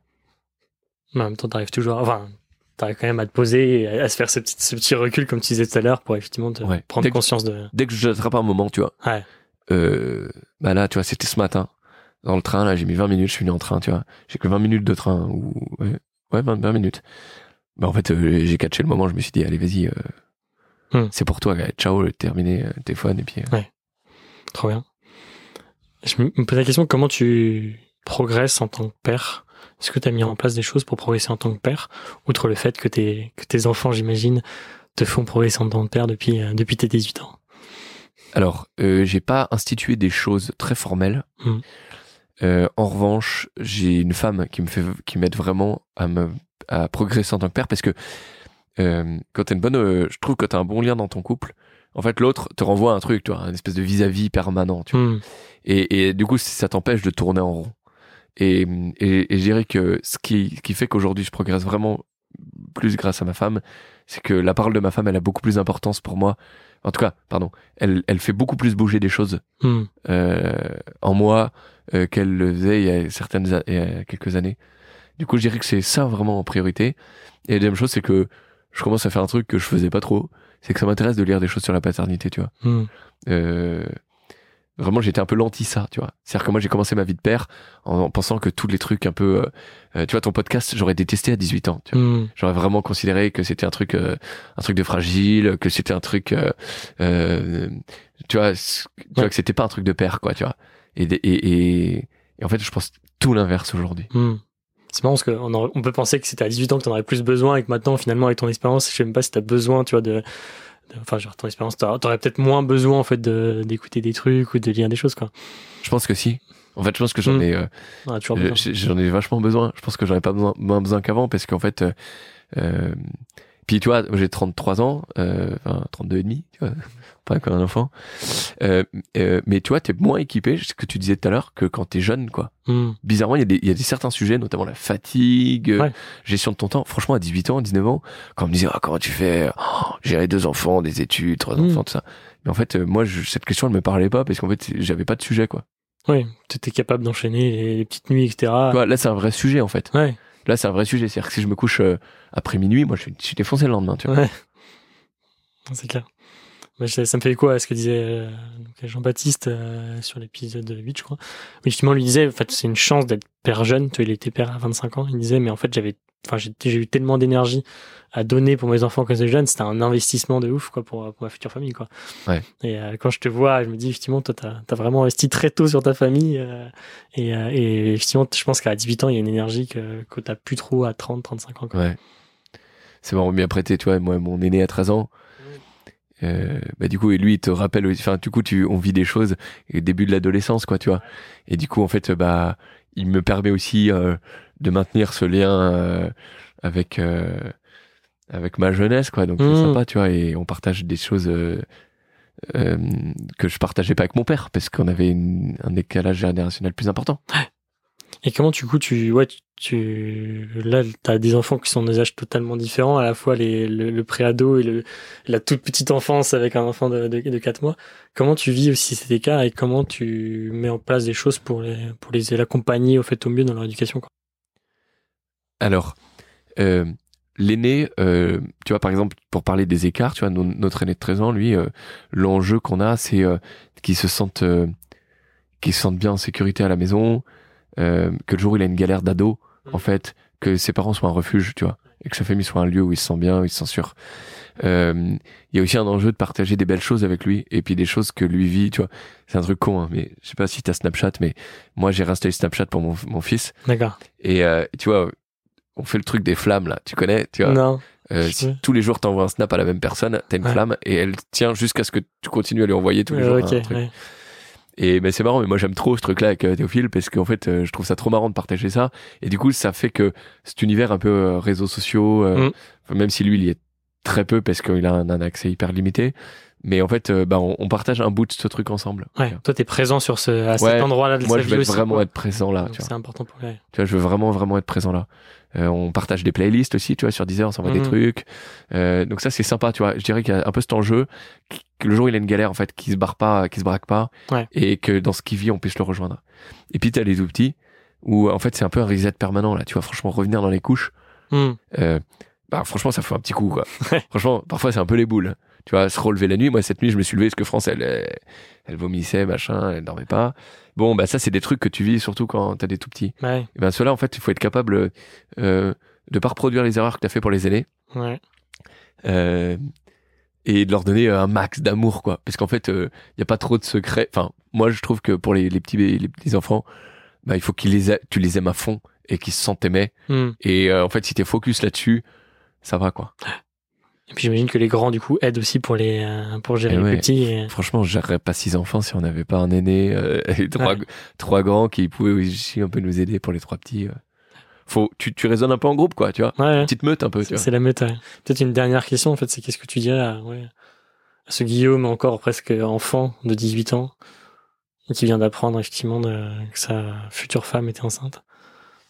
[SPEAKER 1] Mais en même temps, t'arrives toujours, enfin, t'arrives quand même à te poser et à, se faire ce petit, ce petit recul, comme tu disais tout à l'heure, pour effectivement te
[SPEAKER 2] Ouais.
[SPEAKER 1] prendre
[SPEAKER 2] Dès que-
[SPEAKER 1] conscience de.
[SPEAKER 2] Dès que j'attrape un moment, tu vois.
[SPEAKER 1] Ouais.
[SPEAKER 2] Euh, bah là, tu vois, c'était ce matin. Dans le train, là, j'ai mis 20 minutes, je suis venu en train, tu vois. J'ai que 20 minutes de train, ou, ouais, ouais 20, 20 minutes. Bah, en fait, euh, j'ai catché le moment, je me suis dit, allez, vas-y, euh,
[SPEAKER 1] Hmm.
[SPEAKER 2] c'est pour toi, gars. ciao, terminé, euh, téléphone, et puis, euh,
[SPEAKER 1] Trop bien. Je me pose la question comment tu progresses en tant que père? Est-ce que tu as mis en place des choses pour progresser en tant que père? Outre le fait que tes, que tes enfants, j'imagine, te font progresser en tant que père depuis, euh, depuis tes 18 ans?
[SPEAKER 2] Alors, euh, j'ai pas institué des choses très formelles.
[SPEAKER 1] Mhm.
[SPEAKER 2] Euh, en revanche, j'ai une femme qui me fait, qui m'aide vraiment à me, à progresser en tant que père parce que euh, quand t'as une bonne, euh, je trouve que t'as un bon lien dans ton couple. En fait, l'autre te renvoie un truc, tu vois, un espèce de vis-à-vis permanent, tu vois.
[SPEAKER 1] Hmm.
[SPEAKER 2] Et, et du coup, ça t'empêche de tourner en rond. Et, et, et je dirais que ce qui, qui fait qu'aujourd'hui je progresse vraiment plus grâce à ma femme, c'est que la parole de ma femme, elle a beaucoup plus d'importance pour moi. En tout cas, pardon, elle, elle fait beaucoup plus bouger des choses
[SPEAKER 1] Hmm.
[SPEAKER 2] euh, en moi euh, qu'elle le faisait il y a certaines a- il y a quelques années. Du coup, je dirais que c'est ça vraiment en priorité. Et la deuxième chose, c'est que je commence à faire un truc que je faisais pas trop, c'est que ça m'intéresse de lire des choses sur la paternité, tu vois.
[SPEAKER 1] Hmm.
[SPEAKER 2] Euh, vraiment, j'étais un peu l'anti ça, tu vois. C'est-à-dire que moi, j'ai commencé ma vie de père en, en pensant que tous les trucs un peu, euh, euh, tu vois, ton podcast, j'aurais détesté à 18 ans. Tu vois.
[SPEAKER 1] Hmm.
[SPEAKER 2] J'aurais vraiment considéré que c'était un truc, euh, un truc de fragile, que c'était un truc, euh, euh, tu vois, tu vois
[SPEAKER 1] Ouais.
[SPEAKER 2] que c'était pas un truc de père, quoi, tu vois. Et, et, et, et en fait, je pense tout l'inverse aujourd'hui.
[SPEAKER 1] Hmm. C'est marrant parce qu'on on peut penser que c'était à 18 ans que tu en aurais plus besoin et que maintenant, finalement, avec ton expérience, je sais même pas si tu as besoin, tu vois, de. Enfin, genre, ton expérience, t'aurais peut-être moins besoin, en fait, de- d'écouter des trucs ou de lire des choses, quoi.
[SPEAKER 2] Je pense que si. En fait, je pense que j'en
[SPEAKER 1] Mm.
[SPEAKER 2] ai, euh, j'ai- j'en ai vachement besoin. Je pense que j'en ai pas besoin, moins besoin qu'avant parce qu'en fait, euh, euh, puis tu vois, j'ai 33 ans, euh, enfin 32 et demi, tu vois, pas comme un enfant. Euh, euh, mais tu vois, t'es moins équipé, ce que tu disais tout à l'heure, que quand t'es jeune, quoi.
[SPEAKER 1] Hmm.
[SPEAKER 2] bizarrement, il y, a des, y a des certains sujets, notamment la fatigue, euh,
[SPEAKER 1] Ouais.
[SPEAKER 2] gestion de ton temps. Franchement, à 18 ans, 19 ans, quand on me disait, ah, comment tu fais oh, Gérer deux enfants, des études, trois
[SPEAKER 1] Mm.
[SPEAKER 2] enfants, tout ça. Mais en fait, euh, moi, je- cette question, elle me parlait pas parce qu'en fait, j'avais pas de sujet, quoi.
[SPEAKER 1] Oui, tu étais capable d'enchaîner les, les petites nuits, etc.
[SPEAKER 2] Vois, là, c'est un vrai sujet, en fait.
[SPEAKER 1] Ouais,
[SPEAKER 2] Là, c'est un vrai sujet. C'est-à-dire que si je me couche euh, après minuit, moi, je suis, je suis défoncé le lendemain, tu vois.
[SPEAKER 1] ouais. C'est clair. Ça me fait écho à ce que disait euh, donc, Jean-Baptiste euh, sur l'épisode 8, je crois. Mais justement, lui disait, en fait, c'est une chance d'être père jeune. Tu vois, il était père à 25 ans. Il disait, mais en fait, j'avais, enfin, j'ai eu tellement d'énergie à donner pour mes enfants quand j'étais jeune. C'était un investissement de ouf, quoi, pour, pour ma future famille, quoi.
[SPEAKER 2] Ouais.
[SPEAKER 1] Et euh, quand je te vois, je me dis, effectivement, toi, t'as as vraiment investi très tôt sur ta famille. euh, et, euh, et effectivement, je pense qu'à 18 ans, il y a une énergie que, que t'as plus trop à 30, 35 ans, quoi.
[SPEAKER 2] Ouais. C'est vraiment bien prêté, tu vois. Moi, mon aîné à 13 ans, euh, bah, du coup, et lui, il te rappelle, aussi- enfin, du coup, tu, on vit des choses, au début de l'adolescence, quoi, tu vois. Et du coup, en fait, bah, il me permet aussi de maintenir ce lien avec avec ma jeunesse quoi donc c'est
[SPEAKER 1] Mmh.
[SPEAKER 2] sympa tu vois et on partage des choses euh, euh, que je partageais pas avec mon père parce qu'on avait une- un décalage générationnel plus important
[SPEAKER 1] Et comment du coup tu ouais tu, tu là t'as des enfants qui sont des âges totalement différents à la fois les le, le préado et le la toute petite enfance avec un enfant de de, de 4 mois. Comment tu vis aussi cet écart et comment tu mets en place des choses pour les pour les l'accompagner au fait au mieux dans leur éducation
[SPEAKER 2] alors euh, l'aîné euh, tu vois par exemple pour parler des écarts tu vois no- notre aîné de 13 ans lui euh, l'enjeu qu'on a c'est euh, qu'il se sente euh, qu'il se sente bien en sécurité à la maison euh, que le jour où il a une galère d'ado en
[SPEAKER 1] Mhm.
[SPEAKER 2] fait que ses parents soient un refuge tu vois et que sa famille soit un lieu où il se sent bien où il se sent sûr Euh, il y a aussi un enjeu de partager des belles choses avec lui et puis des choses que lui vit tu vois c'est un truc con hein, mais je sais pas si t'as Snapchat mais moi j'ai réinstallé Snapchat pour mon, mon fils
[SPEAKER 1] D'accord.
[SPEAKER 2] et euh, tu vois on fait le truc des flammes là tu connais tu vois?
[SPEAKER 1] Non.
[SPEAKER 2] Euh, si tous les jours t'envoies un snap à la même personne t'as une
[SPEAKER 1] Ouais.
[SPEAKER 2] flamme et elle tient jusqu'à ce que tu continues à lui envoyer tous les jours
[SPEAKER 1] Euh,
[SPEAKER 2] un
[SPEAKER 1] ok.
[SPEAKER 2] truc.
[SPEAKER 1] ouais.
[SPEAKER 2] Et ben c'est marrant, mais moi j'aime trop ce truc-là avec euh, Théophile parce qu'en fait euh, je trouve ça trop marrant de partager ça. Et du coup ça fait que cet univers un peu euh, réseaux sociaux,
[SPEAKER 1] Mm.
[SPEAKER 2] même si lui il y est très peu parce qu'il a un, un accès hyper limité, mais en fait euh, bah, on, on partage un bout de ce truc ensemble.
[SPEAKER 1] Ouais. Toi t'es présent sur ce à
[SPEAKER 2] Ouais.
[SPEAKER 1] cet endroit-là de
[SPEAKER 2] Moi
[SPEAKER 1] sa
[SPEAKER 2] je
[SPEAKER 1] vie
[SPEAKER 2] veux
[SPEAKER 1] aussi.
[SPEAKER 2] vraiment
[SPEAKER 1] quoi.
[SPEAKER 2] être présent là. Tu.
[SPEAKER 1] C'est important pour lui.
[SPEAKER 2] tu vois, je veux vraiment vraiment être présent là. Euh, on partage des playlists aussi, tu vois, sur Deezer, on s'envoie des
[SPEAKER 1] Mhm.
[SPEAKER 2] trucs. Euh, donc ça c'est sympa, tu vois. Je dirais qu'il y a un peu cet enjeu que le jour où il a une galère en fait, qui se barre pas, qui se braque pas,
[SPEAKER 1] Ouais.
[SPEAKER 2] et que dans ce qu'il vit on puisse le rejoindre. Et puis t'as les tout petits où en fait c'est un peu un reset permanent là, tu vois. Franchement revenir dans les couches,
[SPEAKER 1] Hmm.
[SPEAKER 2] euh, bah franchement ça fait un petit coup quoi. [LAUGHS] Franchement parfois c'est un peu les boules. Tu vois, se relever la nuit. Moi cette nuit je me suis levé parce que France elle elle, vomissait machin, elle dormait pas. Bon bah ça c'est des trucs que tu vis surtout quand t'as des tout petits.
[SPEAKER 1] Ouais.
[SPEAKER 2] Et ben cela en fait il faut être capable euh, de pas reproduire les erreurs que t'as fait pour les aînés
[SPEAKER 1] Ouais.
[SPEAKER 2] euh, et de leur donner un max d'amour quoi parce qu'en fait il y a pas trop de secrets enfin moi je trouve que pour les, les petits les petits enfants bah il faut qu'ils les a- tu les aimes à fond et qu'ils se sentent aimés
[SPEAKER 1] Hmm.
[SPEAKER 2] et euh, en fait si t'es focus là-dessus ça va quoi [GASPS]
[SPEAKER 1] Et puis j'imagine que les grands du coup aident aussi pour les euh, pour gérer
[SPEAKER 2] Eh
[SPEAKER 1] les
[SPEAKER 2] ouais.
[SPEAKER 1] petits. et-
[SPEAKER 2] franchement je gérerais pas six enfants si on n'avait pas un aîné euh, et trois
[SPEAKER 1] Ouais.
[SPEAKER 2] trois grands qui pouvaient aussi un peu nous aider pour les trois petits faut tu tu raisonnes un peu en groupe quoi tu vois petite meute un peu
[SPEAKER 1] C'est la méta. Peut-être une dernière question, en fait, c'est qu'est-ce que tu dirais à, ce Guillaume, encore presque enfant de 18 ans, et qui vient d'apprendre effectivement de- que sa future femme était enceinte?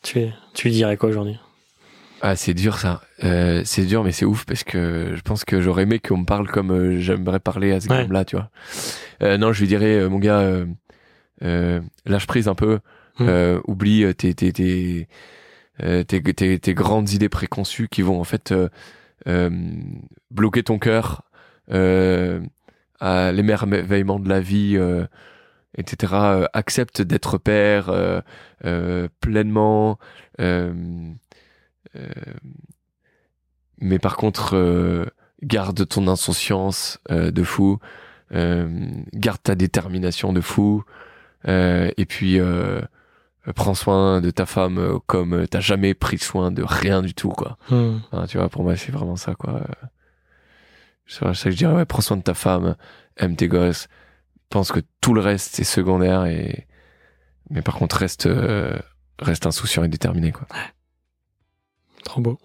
[SPEAKER 1] Tu, tu lui dirais quoi aujourd'hui?
[SPEAKER 2] Ah, c'est dur ça. Euh, c'est dur, mais c'est ouf parce que je pense que j'aurais aimé qu'on me parle comme euh, j'aimerais parler à ce
[SPEAKER 1] Ouais.
[SPEAKER 2] là tu vois. Euh, non, je lui dirais, euh, mon gars, euh, lâche prise un peu,
[SPEAKER 1] Mm.
[SPEAKER 2] euh, oublie tes, tes, tes, tes, tes, grandes idées préconçues qui vont en fait bloquer ton cœur euh, à l'émerveillement de la vie, euh, etc. Euh, accepte d'être père euh, euh, pleinement. Euh, mais par contre, euh, garde ton insouciance euh, de fou, garde ta détermination de fou, et puis prends soin de ta femme comme t'as jamais pris soin de rien du tout, quoi.
[SPEAKER 1] Hmm.
[SPEAKER 2] Hein, tu vois, pour moi, c'est vraiment ça, quoi. C'est ça que je dirais, ouais, prends soin de ta femme, aime tes gosses, pense que tout le reste, c'est secondaire, et mais par contre, reste, euh, reste insouciant et déterminé, quoi.
[SPEAKER 1] Trop beau.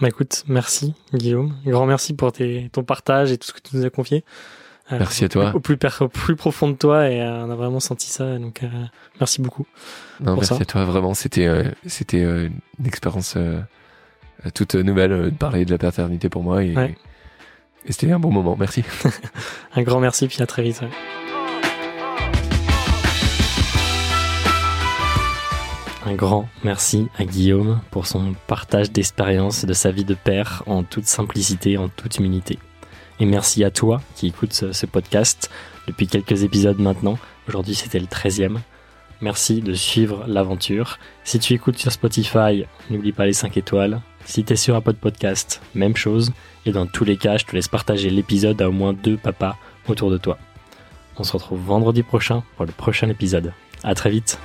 [SPEAKER 1] Bah écoute, merci Guillaume. Grand merci pour tes, ton partage et tout ce que tu nous as confié. Euh,
[SPEAKER 2] Merci à toi.
[SPEAKER 1] Au plus, per- au plus profond de toi et euh, on a vraiment senti ça. Donc euh, merci beaucoup.
[SPEAKER 2] Non,
[SPEAKER 1] pour
[SPEAKER 2] merci
[SPEAKER 1] ça.
[SPEAKER 2] à toi, vraiment, c'était c'était une expérience toute nouvelle de parler de la paternité pour moi, et,
[SPEAKER 1] Ouais.
[SPEAKER 2] et c'était un bon moment, merci. [LAUGHS]
[SPEAKER 1] Un grand merci puis à très vite. ouais. Un grand merci à Guillaume pour son partage d'expérience de sa vie de père en toute simplicité, en toute humilité. Et merci à toi qui écoutes ce, podcast depuis quelques épisodes maintenant. Aujourd'hui c'était le 13e. Merci de suivre l'aventure. Si tu écoutes sur Spotify, n'oublie pas les 5 étoiles. Si tu es sur Apple Podcast, même chose. Et dans tous les cas, je te laisse partager l'épisode à au moins deux papas autour de toi. On se retrouve vendredi prochain pour le prochain épisode. À très vite.